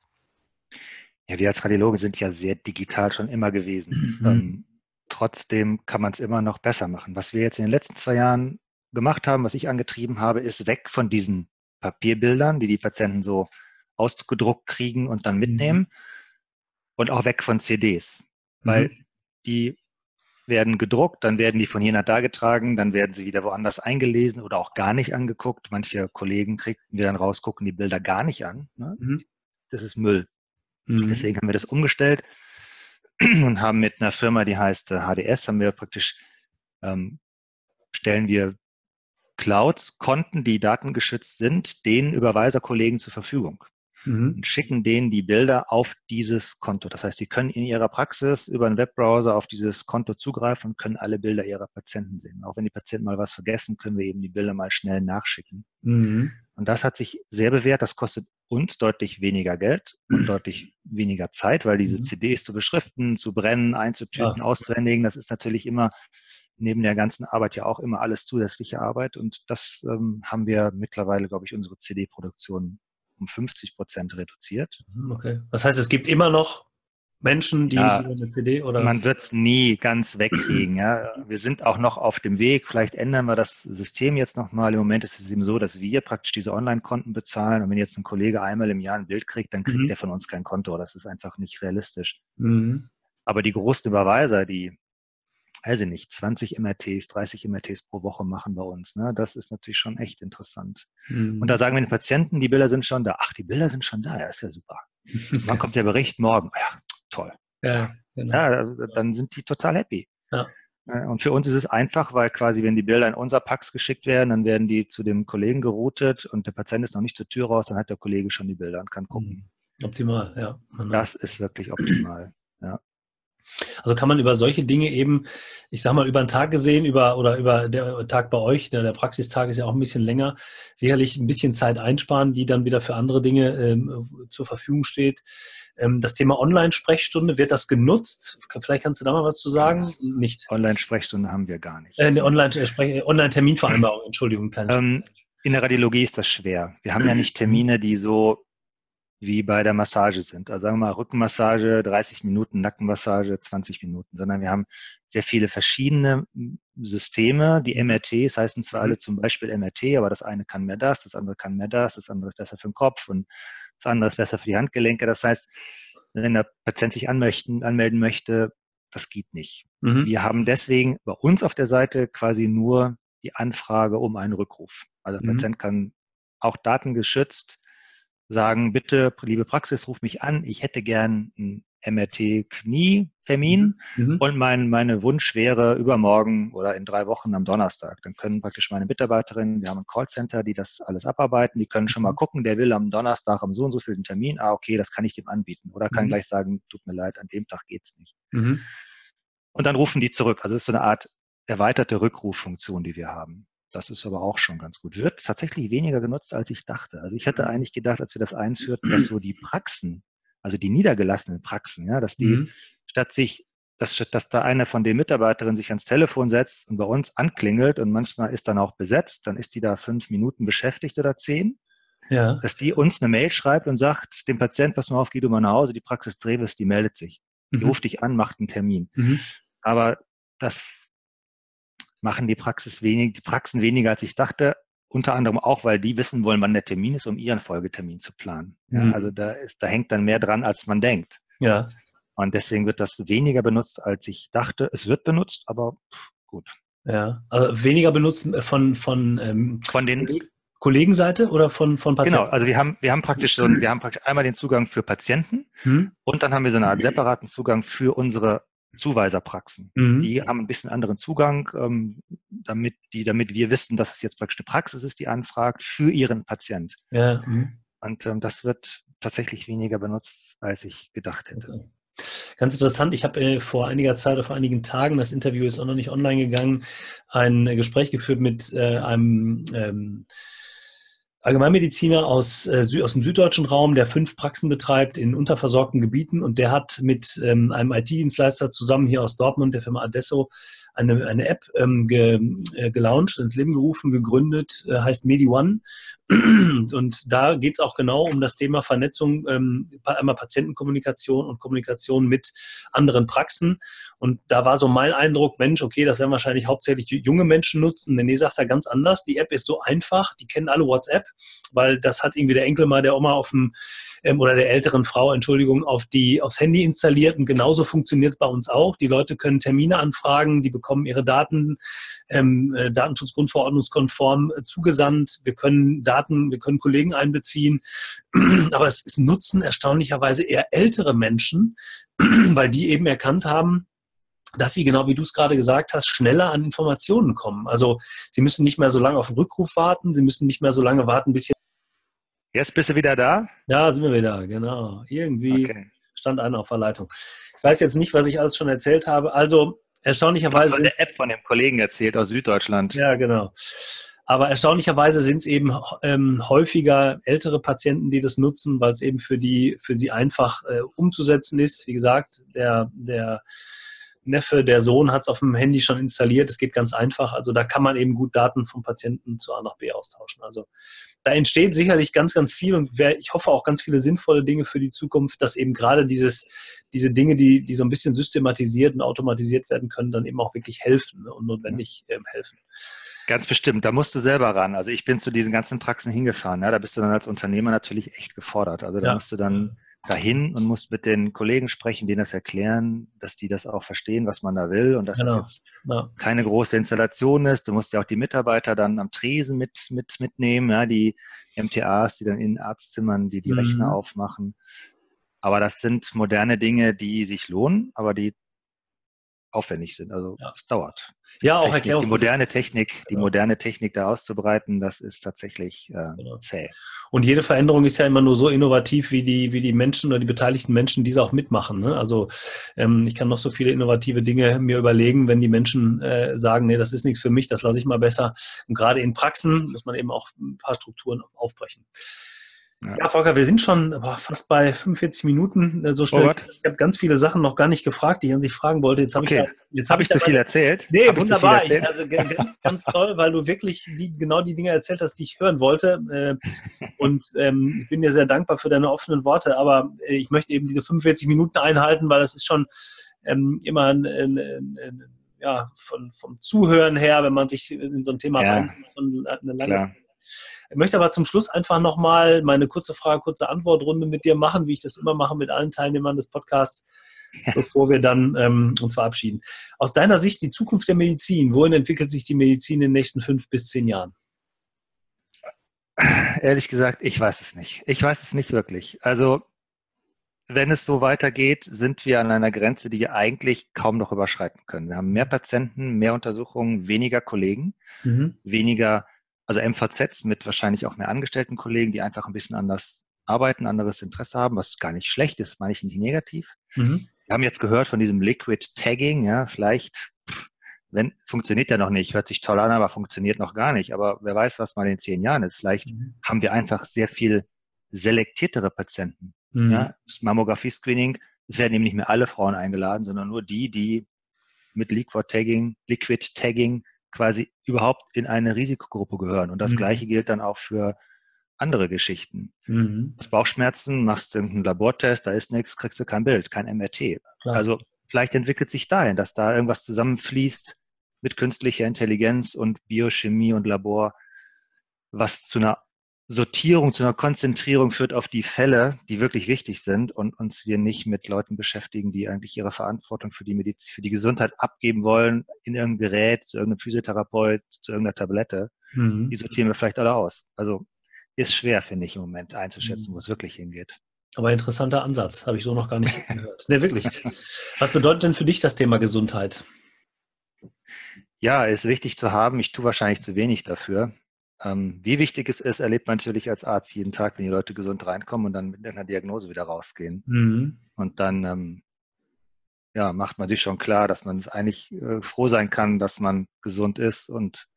Ja, wir als Radiologe sind ja sehr digital schon immer gewesen. Mhm. Ähm, Trotzdem kann man es immer noch besser machen. Was wir jetzt in den letzten zwei Jahren gemacht haben, was ich angetrieben habe, ist weg von diesen Papierbildern, die die Patienten so ausgedruckt kriegen und dann mitnehmen mhm. und auch weg von CDs, weil mhm. die werden gedruckt, dann werden die von hier nach da getragen, dann werden sie wieder woanders eingelesen oder auch gar nicht angeguckt. Manche Kollegen kriegen wir dann raus, gucken die Bilder gar nicht an. Ne? Mhm. Das ist Müll. Mhm. Deswegen haben wir das umgestellt und haben mit einer Firma, die heißt HDS, äh, haben wir praktisch, ähm, stellen wir Clouds, Konten, die datengeschützt sind, den Überweiserkollegen zur Verfügung mhm. und schicken denen die Bilder auf dieses Konto. Das heißt, sie können in ihrer Praxis über einen Webbrowser auf dieses Konto zugreifen und können alle Bilder ihrer Patienten sehen. Auch wenn die Patienten mal was vergessen, können wir eben die Bilder mal schnell nachschicken. Mhm. Und das hat sich sehr bewährt. Das kostet uns deutlich weniger Geld und deutlich weniger Zeit, weil diese mhm. CDs zu beschriften, zu brennen, einzutüten, ja. auszuhändigen, das ist natürlich immer neben der ganzen Arbeit ja auch immer alles zusätzliche Arbeit. Und das ähm, haben wir mittlerweile, glaube ich, unsere CD-Produktion um 50 Prozent reduziert. Mhm, okay. Das heißt, es gibt immer noch Menschen, die ja, eine CD oder. Man wird es nie ganz wegkriegen. Ja. Wir sind auch noch auf dem Weg. Vielleicht ändern wir das System jetzt nochmal. Im Moment ist es eben so, dass wir praktisch diese Online-Konten bezahlen. Und wenn jetzt ein Kollege einmal im Jahr ein Bild kriegt, dann kriegt mhm. er von uns kein Konto. Das ist einfach nicht realistisch. Mhm. Aber die großen Überweiser, die, weiß ich nicht, 20 MRTs, 30 MRTs pro Woche machen bei uns. Ne? Das ist natürlich schon echt interessant. Mhm. Und da sagen wir den Patienten, die Bilder sind schon da. Ach, die Bilder sind schon da. Ja, ist ja super. Wann kommt der Bericht? Morgen. Ja, toll. Ja, genau. ja, dann sind die total happy. Ja. Und für uns ist es einfach, weil quasi, wenn die Bilder in unser Pax geschickt werden, dann werden die zu dem Kollegen geroutet und der Patient ist noch nicht zur Tür raus, dann hat der Kollege schon die Bilder und kann gucken. Optimal, ja. Das ist wirklich optimal, ja. Also kann man über solche Dinge eben, ich sag mal, über einen Tag gesehen, über oder über der Tag bei euch, der, der Praxistag ist ja auch ein bisschen länger, sicherlich ein bisschen Zeit einsparen, die dann wieder für andere Dinge ähm, zur Verfügung steht. Ähm, das Thema Online-Sprechstunde, wird das genutzt? Vielleicht kannst du da mal was zu sagen? Nicht. Online-Sprechstunde haben wir gar nicht. Äh, eine äh, Online-Terminvereinbarung, Online Entschuldigung. Ähm, in der Radiologie ist das schwer. Wir haben ja nicht Termine, die so wie bei der Massage sind. Also sagen wir mal Rückenmassage 30 Minuten, Nackenmassage 20 Minuten, sondern wir haben sehr viele verschiedene Systeme. Die MRTs heißen zwar alle zum Beispiel MRT, aber das eine kann mehr das, das andere kann mehr das, das andere ist besser für den Kopf und das andere ist besser für die Handgelenke. Das heißt, wenn der Patient sich anmöchten, anmelden möchte, das geht nicht. Mhm. Wir haben deswegen bei uns auf der Seite quasi nur die Anfrage um einen Rückruf. Also der mhm. Patient kann auch datengeschützt sagen, bitte, liebe Praxis, ruf mich an, ich hätte gern einen MRT-Knie-Termin mhm. mhm. und mein, meine Wunsch wäre übermorgen oder in drei Wochen am Donnerstag. Dann können praktisch meine Mitarbeiterinnen, wir haben ein Callcenter, die das alles abarbeiten, die können schon mal mhm. gucken, der will am Donnerstag am so und so vielen Termin, ah, okay, das kann ich dem anbieten. Oder kann mhm. gleich sagen, tut mir leid, an dem Tag geht's nicht. Mhm. Und dann rufen die zurück. Also es ist so eine Art erweiterte Rückruffunktion, die wir haben. Das ist aber auch schon ganz gut. Wird tatsächlich weniger genutzt, als ich dachte. Also ich hätte mhm. eigentlich gedacht, als wir das einführten, dass so die Praxen, also die niedergelassenen Praxen, ja, dass die mhm. statt sich, dass, dass da eine von den Mitarbeiterinnen sich ans Telefon setzt und bei uns anklingelt und manchmal ist dann auch besetzt, dann ist die da fünf Minuten beschäftigt oder zehn. Ja. Dass die uns eine Mail schreibt und sagt, dem Patient, pass mal auf, geh du mal nach Hause, die Praxis Treves, die meldet sich. Die mhm. ruft dich an, macht einen Termin. Mhm. Aber das machen die Praxis wenig, die Praxen weniger, als ich dachte. Unter anderem auch, weil die wissen wollen, wann der Termin ist, um ihren Folgetermin zu planen. Ja, mhm. Also da, ist, da hängt dann mehr dran, als man denkt. Ja. Und deswegen wird das weniger benutzt, als ich dachte. Es wird benutzt, aber gut. Ja, also weniger benutzt äh, von, von, ähm, von den Kollegenseite oder von, von Patienten? Genau, also wir haben, wir haben praktisch so, wir haben praktisch einmal den Zugang für Patienten hm. und dann haben wir so eine Art separaten Zugang für unsere Zuweiserpraxen. Mhm. Die haben ein bisschen anderen Zugang, ähm, damit, die, damit wir wissen, dass es jetzt praktisch eine Praxis ist, die anfragt für ihren Patient. Ja. Mhm. Und ähm, das wird tatsächlich weniger benutzt, als ich gedacht hätte. Okay. Ganz interessant. Ich habe äh, vor einiger Zeit, vor einigen Tagen, das Interview ist auch noch nicht online gegangen, ein äh, Gespräch geführt mit äh, einem ähm, Allgemeinmediziner aus, äh, aus dem süddeutschen Raum, der fünf Praxen betreibt in unterversorgten Gebieten. Und der hat mit ähm, einem IT-Dienstleister zusammen hier aus Dortmund, der Firma Adesso, eine, eine App ähm, ge, äh, gelauncht, ins Leben gerufen, gegründet, äh, heißt MediOne. Und da geht es auch genau um das Thema Vernetzung, ähm, einmal Patientenkommunikation und Kommunikation mit anderen Praxen. Und da war so mein Eindruck, Mensch, okay, das werden wahrscheinlich hauptsächlich junge Menschen nutzen. Denn nee, sagt er ganz anders. Die App ist so einfach, die kennen alle WhatsApp, weil das hat irgendwie der Enkel mal der Oma auf dem ähm, oder der älteren Frau, Entschuldigung, auf die, aufs Handy installiert. Und genauso funktioniert es bei uns auch. Die Leute können Termine anfragen, die bekommen ihre Daten ähm, äh, Datenschutzgrundverordnungskonform äh, zugesandt. Wir können Daten, wir können Kollegen einbeziehen. Aber es, es nutzen erstaunlicherweise eher ältere Menschen, weil die eben erkannt haben, dass sie, genau wie du es gerade gesagt hast, schneller an Informationen kommen. Also sie müssen nicht mehr so lange auf den Rückruf warten, sie müssen nicht mehr so lange warten, bis Jetzt bist du wieder da? Ja, sind wir wieder, genau. Irgendwie okay. stand einer auf der Leitung. Ich weiß jetzt nicht, was ich alles schon erzählt habe. Also erstaunlicherweise. Du hast eine App von dem Kollegen erzählt aus Süddeutschland. Ja, genau. Aber erstaunlicherweise sind es eben ähm, häufiger ältere Patienten, die das nutzen, weil es eben für die, für sie einfach äh, umzusetzen ist. Wie gesagt, der, der Neffe, der Sohn hat es auf dem Handy schon installiert. Es geht ganz einfach. Also da kann man eben gut Daten vom Patienten zu A nach B austauschen. Also da entsteht sicherlich ganz, ganz viel und ich hoffe auch ganz viele sinnvolle Dinge für die Zukunft, dass eben gerade dieses, diese Dinge, die, die so ein bisschen systematisiert und automatisiert werden können, dann eben auch wirklich helfen ne, und notwendig ähm, helfen. Ganz bestimmt, da musst du selber ran. Also ich bin zu diesen ganzen Praxen hingefahren. Ja, da bist du dann als Unternehmer natürlich echt gefordert. Also da ja. musst du dann dahin und musst mit den Kollegen sprechen, denen das erklären, dass die das auch verstehen, was man da will und dass genau. das jetzt ja. keine große Installation ist. Du musst ja auch die Mitarbeiter dann am Tresen mit, mit, mitnehmen, ja, die MTAs, die dann in Arztzimmern, die die mhm. Rechner aufmachen. Aber das sind moderne Dinge, die sich lohnen, aber die aufwendig sind. Also ja. es dauert. Ja, auch Technik, Die moderne Technik, die genau. moderne Technik da auszubreiten, das ist tatsächlich äh, genau. zäh. Und jede Veränderung ist ja immer nur so innovativ, wie die, wie die Menschen oder die beteiligten Menschen diese auch mitmachen. Ne? Also ähm, ich kann noch so viele innovative Dinge mir überlegen, wenn die Menschen äh, sagen, nee, das ist nichts für mich, das lasse ich mal besser. Und gerade in Praxen muss man eben auch ein paar Strukturen aufbrechen. Ja. ja, Volker, wir sind schon boah, fast bei 45 Minuten äh, so schnell. Oh ich habe ganz viele Sachen noch gar nicht gefragt, die ich an sich fragen wollte. Jetzt habe okay. ich, jetzt hab ich, zu viel erzählt. Nee, hab wunderbar. Ich, also ganz, ganz toll, weil du wirklich die, genau die Dinge erzählt hast, die ich hören wollte. Äh, und ähm, ich bin dir sehr dankbar für deine offenen Worte. Aber äh, ich möchte eben diese 45 Minuten einhalten, weil das ist schon ähm, immer ein, ein, ein, ja, von, vom Zuhören her, wenn man sich in so ein Thema ja, rein, eine lange klar. Ich möchte aber zum Schluss einfach nochmal meine kurze Frage, kurze Antwortrunde mit dir machen, wie ich das immer mache mit allen Teilnehmern des Podcasts, bevor wir dann ähm, uns verabschieden. Aus deiner Sicht die Zukunft der Medizin, wohin entwickelt sich die Medizin in den nächsten fünf bis zehn Jahren? Ehrlich gesagt, ich weiß es nicht. Ich weiß es nicht wirklich. Also wenn es so weitergeht, sind wir an einer Grenze, die wir eigentlich kaum noch überschreiten können. Wir haben mehr Patienten, mehr Untersuchungen, weniger Kollegen, mhm. weniger also MVZs mit wahrscheinlich auch mehr angestellten Kollegen, die einfach ein bisschen anders arbeiten, anderes Interesse haben, was gar nicht schlecht ist, meine ich nicht negativ. Mhm. Wir haben jetzt gehört von diesem Liquid Tagging, ja, vielleicht, wenn, funktioniert ja noch nicht, hört sich toll an, aber funktioniert noch gar nicht. Aber wer weiß, was mal in zehn Jahren ist. Vielleicht mhm. haben wir einfach sehr viel selektiertere Patienten. Mhm. Ja, Mammographie-Screening, es werden eben nicht mehr alle Frauen eingeladen, sondern nur die, die mit Liquid Tagging, Liquid Tagging quasi überhaupt in eine Risikogruppe gehören. Und das mhm. Gleiche gilt dann auch für andere Geschichten. Mhm. Das Bauchschmerzen, machst du irgendeinen Labortest, da ist nichts, kriegst du kein Bild, kein MRT. Klar. Also vielleicht entwickelt sich dahin, dass da irgendwas zusammenfließt mit künstlicher Intelligenz und Biochemie und Labor, was zu einer Sortierung, zu einer Konzentrierung führt auf die Fälle, die wirklich wichtig sind und uns wir nicht mit Leuten beschäftigen, die eigentlich ihre Verantwortung für die Medizin, für die Gesundheit abgeben wollen in irgendein Gerät, zu irgendeinem Physiotherapeut, zu irgendeiner Tablette. Mhm. Die sortieren wir vielleicht alle aus. Also ist schwer, finde ich im Moment einzuschätzen, mhm. wo es wirklich hingeht. Aber interessanter Ansatz, habe ich so noch gar nicht gehört. Ne, wirklich. Was bedeutet denn für dich das Thema Gesundheit? Ja, ist wichtig zu haben. Ich tue wahrscheinlich zu wenig dafür. Ähm, wie wichtig es ist, erlebt man natürlich als Arzt jeden Tag, wenn die Leute gesund reinkommen und dann mit einer Diagnose wieder rausgehen. Mhm. Und dann ähm, ja, macht man sich schon klar, dass man es eigentlich äh, froh sein kann, dass man gesund ist und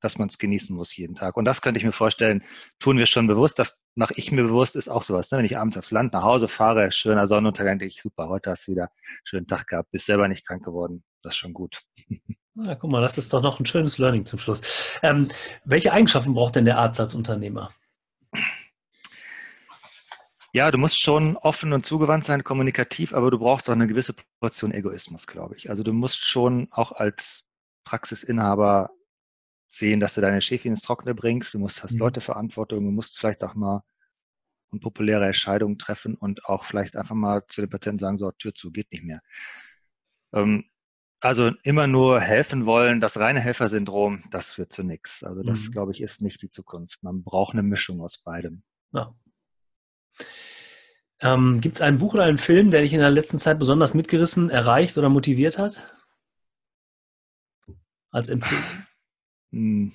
dass man es genießen muss jeden Tag. Und das könnte ich mir vorstellen, tun wir schon bewusst. Das mache ich mir bewusst, ist auch sowas. Ne? Wenn ich abends aufs Land nach Hause fahre, schöner Sonnenuntergang, denke ich, super, heute hast du wieder einen schönen Tag gehabt, bist selber nicht krank geworden. Das ist schon gut. Na, guck mal, das ist doch noch ein schönes Learning zum Schluss. Ähm, welche Eigenschaften braucht denn der Arzt als Unternehmer? Ja, du musst schon offen und zugewandt sein, kommunikativ, aber du brauchst auch eine gewisse Portion Egoismus, glaube ich. Also du musst schon auch als Praxisinhaber sehen, dass du deine Schäfchen ins Trockene bringst. Du musst, hast mhm. Leuteverantwortung, du musst vielleicht auch mal unpopuläre Entscheidungen treffen und auch vielleicht einfach mal zu den Patienten sagen, so, Tür zu, geht nicht mehr. Ähm, also immer nur helfen wollen, das reine Helfersyndrom, das führt zu nichts. Also das, mhm. glaube ich, ist nicht die Zukunft. Man braucht eine Mischung aus beidem. Ja. Ähm, Gibt es ein Buch oder einen Film, der dich in der letzten Zeit besonders mitgerissen, erreicht oder motiviert hat? Als Empfehlung? Hm,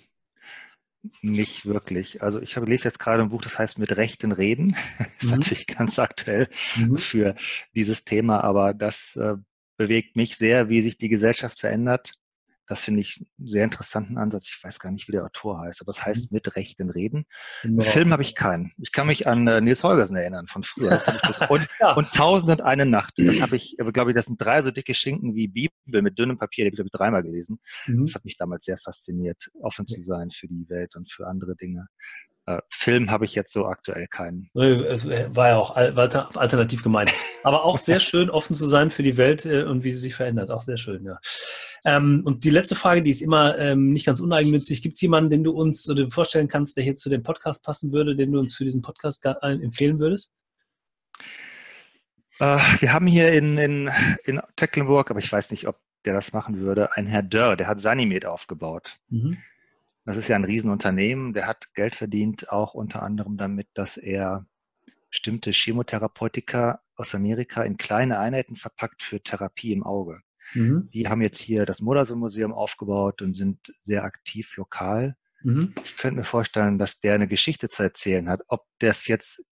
nicht wirklich. Also ich habe, lese jetzt gerade ein Buch, das heißt Mit Rechten reden. ist mhm. natürlich ganz aktuell mhm. für dieses Thema, aber das äh, bewegt mich sehr, wie sich die Gesellschaft verändert. Das finde ich einen sehr interessanten Ansatz. Ich weiß gar nicht, wie der Autor heißt, aber es heißt mhm. mit Rechten reden. Genau. Film habe ich keinen. Ich kann mich an äh, Nils Holgersen erinnern von früher. und, ja. und Tausend und eine Nacht. Das habe ich, glaube ich, das sind drei so dicke Schinken wie Bibel mit dünnem Papier. Die habe ich, glaube ich, dreimal gelesen. Mhm. Das hat mich damals sehr fasziniert, offen zu sein für die Welt und für andere Dinge. Äh, Film habe ich jetzt so aktuell keinen. War ja auch alternativ gemeint. Aber auch sehr schön, offen zu sein für die Welt äh, und wie sie sich verändert. Auch sehr schön, ja. Ähm, und die letzte Frage, die ist immer ähm, nicht ganz uneigennützig. Gibt es jemanden, den du uns oder vorstellen kannst, der hier zu dem Podcast passen würde, den du uns für diesen Podcast äh, empfehlen würdest? wir haben hier in, in, in Tecklenburg, aber ich weiß nicht, ob der das machen würde, einen Herr Dörr, der hat Sanimed aufgebaut. Mhm. Das ist ja ein Riesenunternehmen, der hat Geld verdient, auch unter anderem damit, dass er bestimmte Chemotherapeutika aus Amerika in kleine Einheiten verpackt für Therapie im Auge. Mhm. Die haben jetzt hier das Modersohn-Museum aufgebaut und sind sehr aktiv lokal. Mhm. Ich könnte mir vorstellen, dass der eine Geschichte zu erzählen hat. Ob das jetzt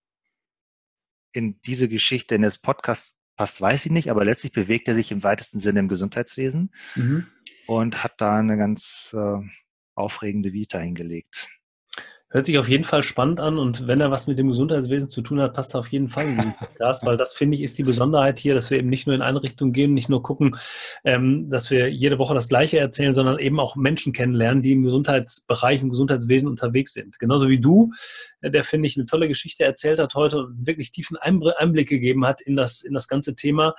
in diese Geschichte in das Podcast passt, weiß ich nicht, aber letztlich bewegt er sich im weitesten Sinne im Gesundheitswesen mhm. und hat da eine ganz äh, aufregende Vita hingelegt. Hört sich auf jeden Fall spannend an und wenn er was mit dem Gesundheitswesen zu tun hat, passt er auf jeden Fall in den Podcast, weil das finde ich ist die Besonderheit hier, dass wir eben nicht nur in eine Richtung gehen, nicht nur gucken, ähm, dass wir jede Woche das Gleiche erzählen, sondern eben auch Menschen kennenlernen, die im Gesundheitsbereich, im Gesundheitswesen unterwegs sind. Genauso wie du, äh, der finde ich eine tolle Geschichte erzählt hat heute und wirklich tiefen Einblick gegeben hat in das, in das ganze Thema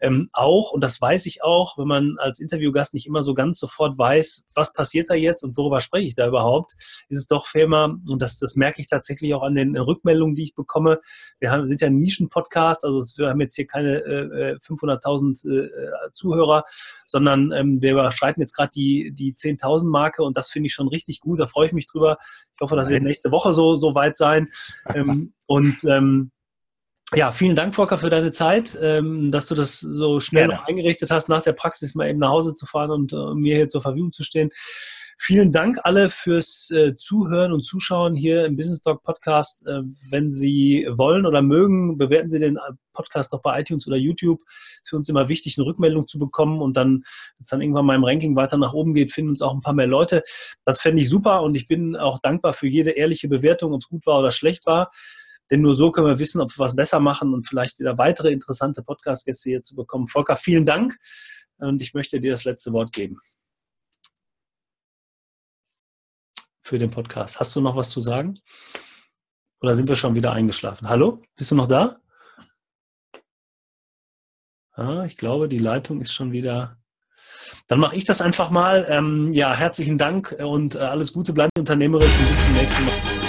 ähm, auch, und das weiß ich auch, wenn man als Interviewgast nicht immer so ganz sofort weiß, was passiert da jetzt und worüber spreche ich da überhaupt, ist es doch fair und das, das merke ich tatsächlich auch an den Rückmeldungen, die ich bekomme. Wir haben, sind ja ein Nischen-Podcast, also wir haben jetzt hier keine äh, 500.000 äh, äh, Zuhörer, sondern ähm, wir überschreiten jetzt gerade die, die 10.000-Marke und das finde ich schon richtig gut, da freue ich mich drüber. Ich hoffe, dass wir nächste Woche so, so weit sein. ähm, und ähm, ja, vielen Dank, Volker, für deine Zeit, ähm, dass du das so schnell Gerne. noch eingerichtet hast, nach der Praxis mal eben nach Hause zu fahren und äh, mir hier zur Verfügung zu stehen. Vielen Dank alle fürs äh, Zuhören und Zuschauen hier im Business Talk Podcast. Äh, wenn Sie wollen oder mögen, bewerten Sie den Podcast doch bei iTunes oder YouTube. Für uns immer wichtig, eine Rückmeldung zu bekommen und dann, wenn es dann irgendwann mal im Ranking weiter nach oben geht, finden uns auch ein paar mehr Leute. Das fände ich super und ich bin auch dankbar für jede ehrliche Bewertung, ob es gut war oder schlecht war. Denn nur so können wir wissen, ob wir was besser machen und vielleicht wieder weitere interessante Podcast-Gäste hier zu bekommen. Volker, vielen Dank und ich möchte dir das letzte Wort geben. Für den Podcast. Hast du noch was zu sagen? Oder sind wir schon wieder eingeschlafen? Hallo? Bist du noch da? Ah, ich glaube, die Leitung ist schon wieder. Dann mache ich das einfach mal. Ähm, ja, herzlichen Dank und äh, alles Gute, bleibt unternehmerisch und bis zum nächsten Mal.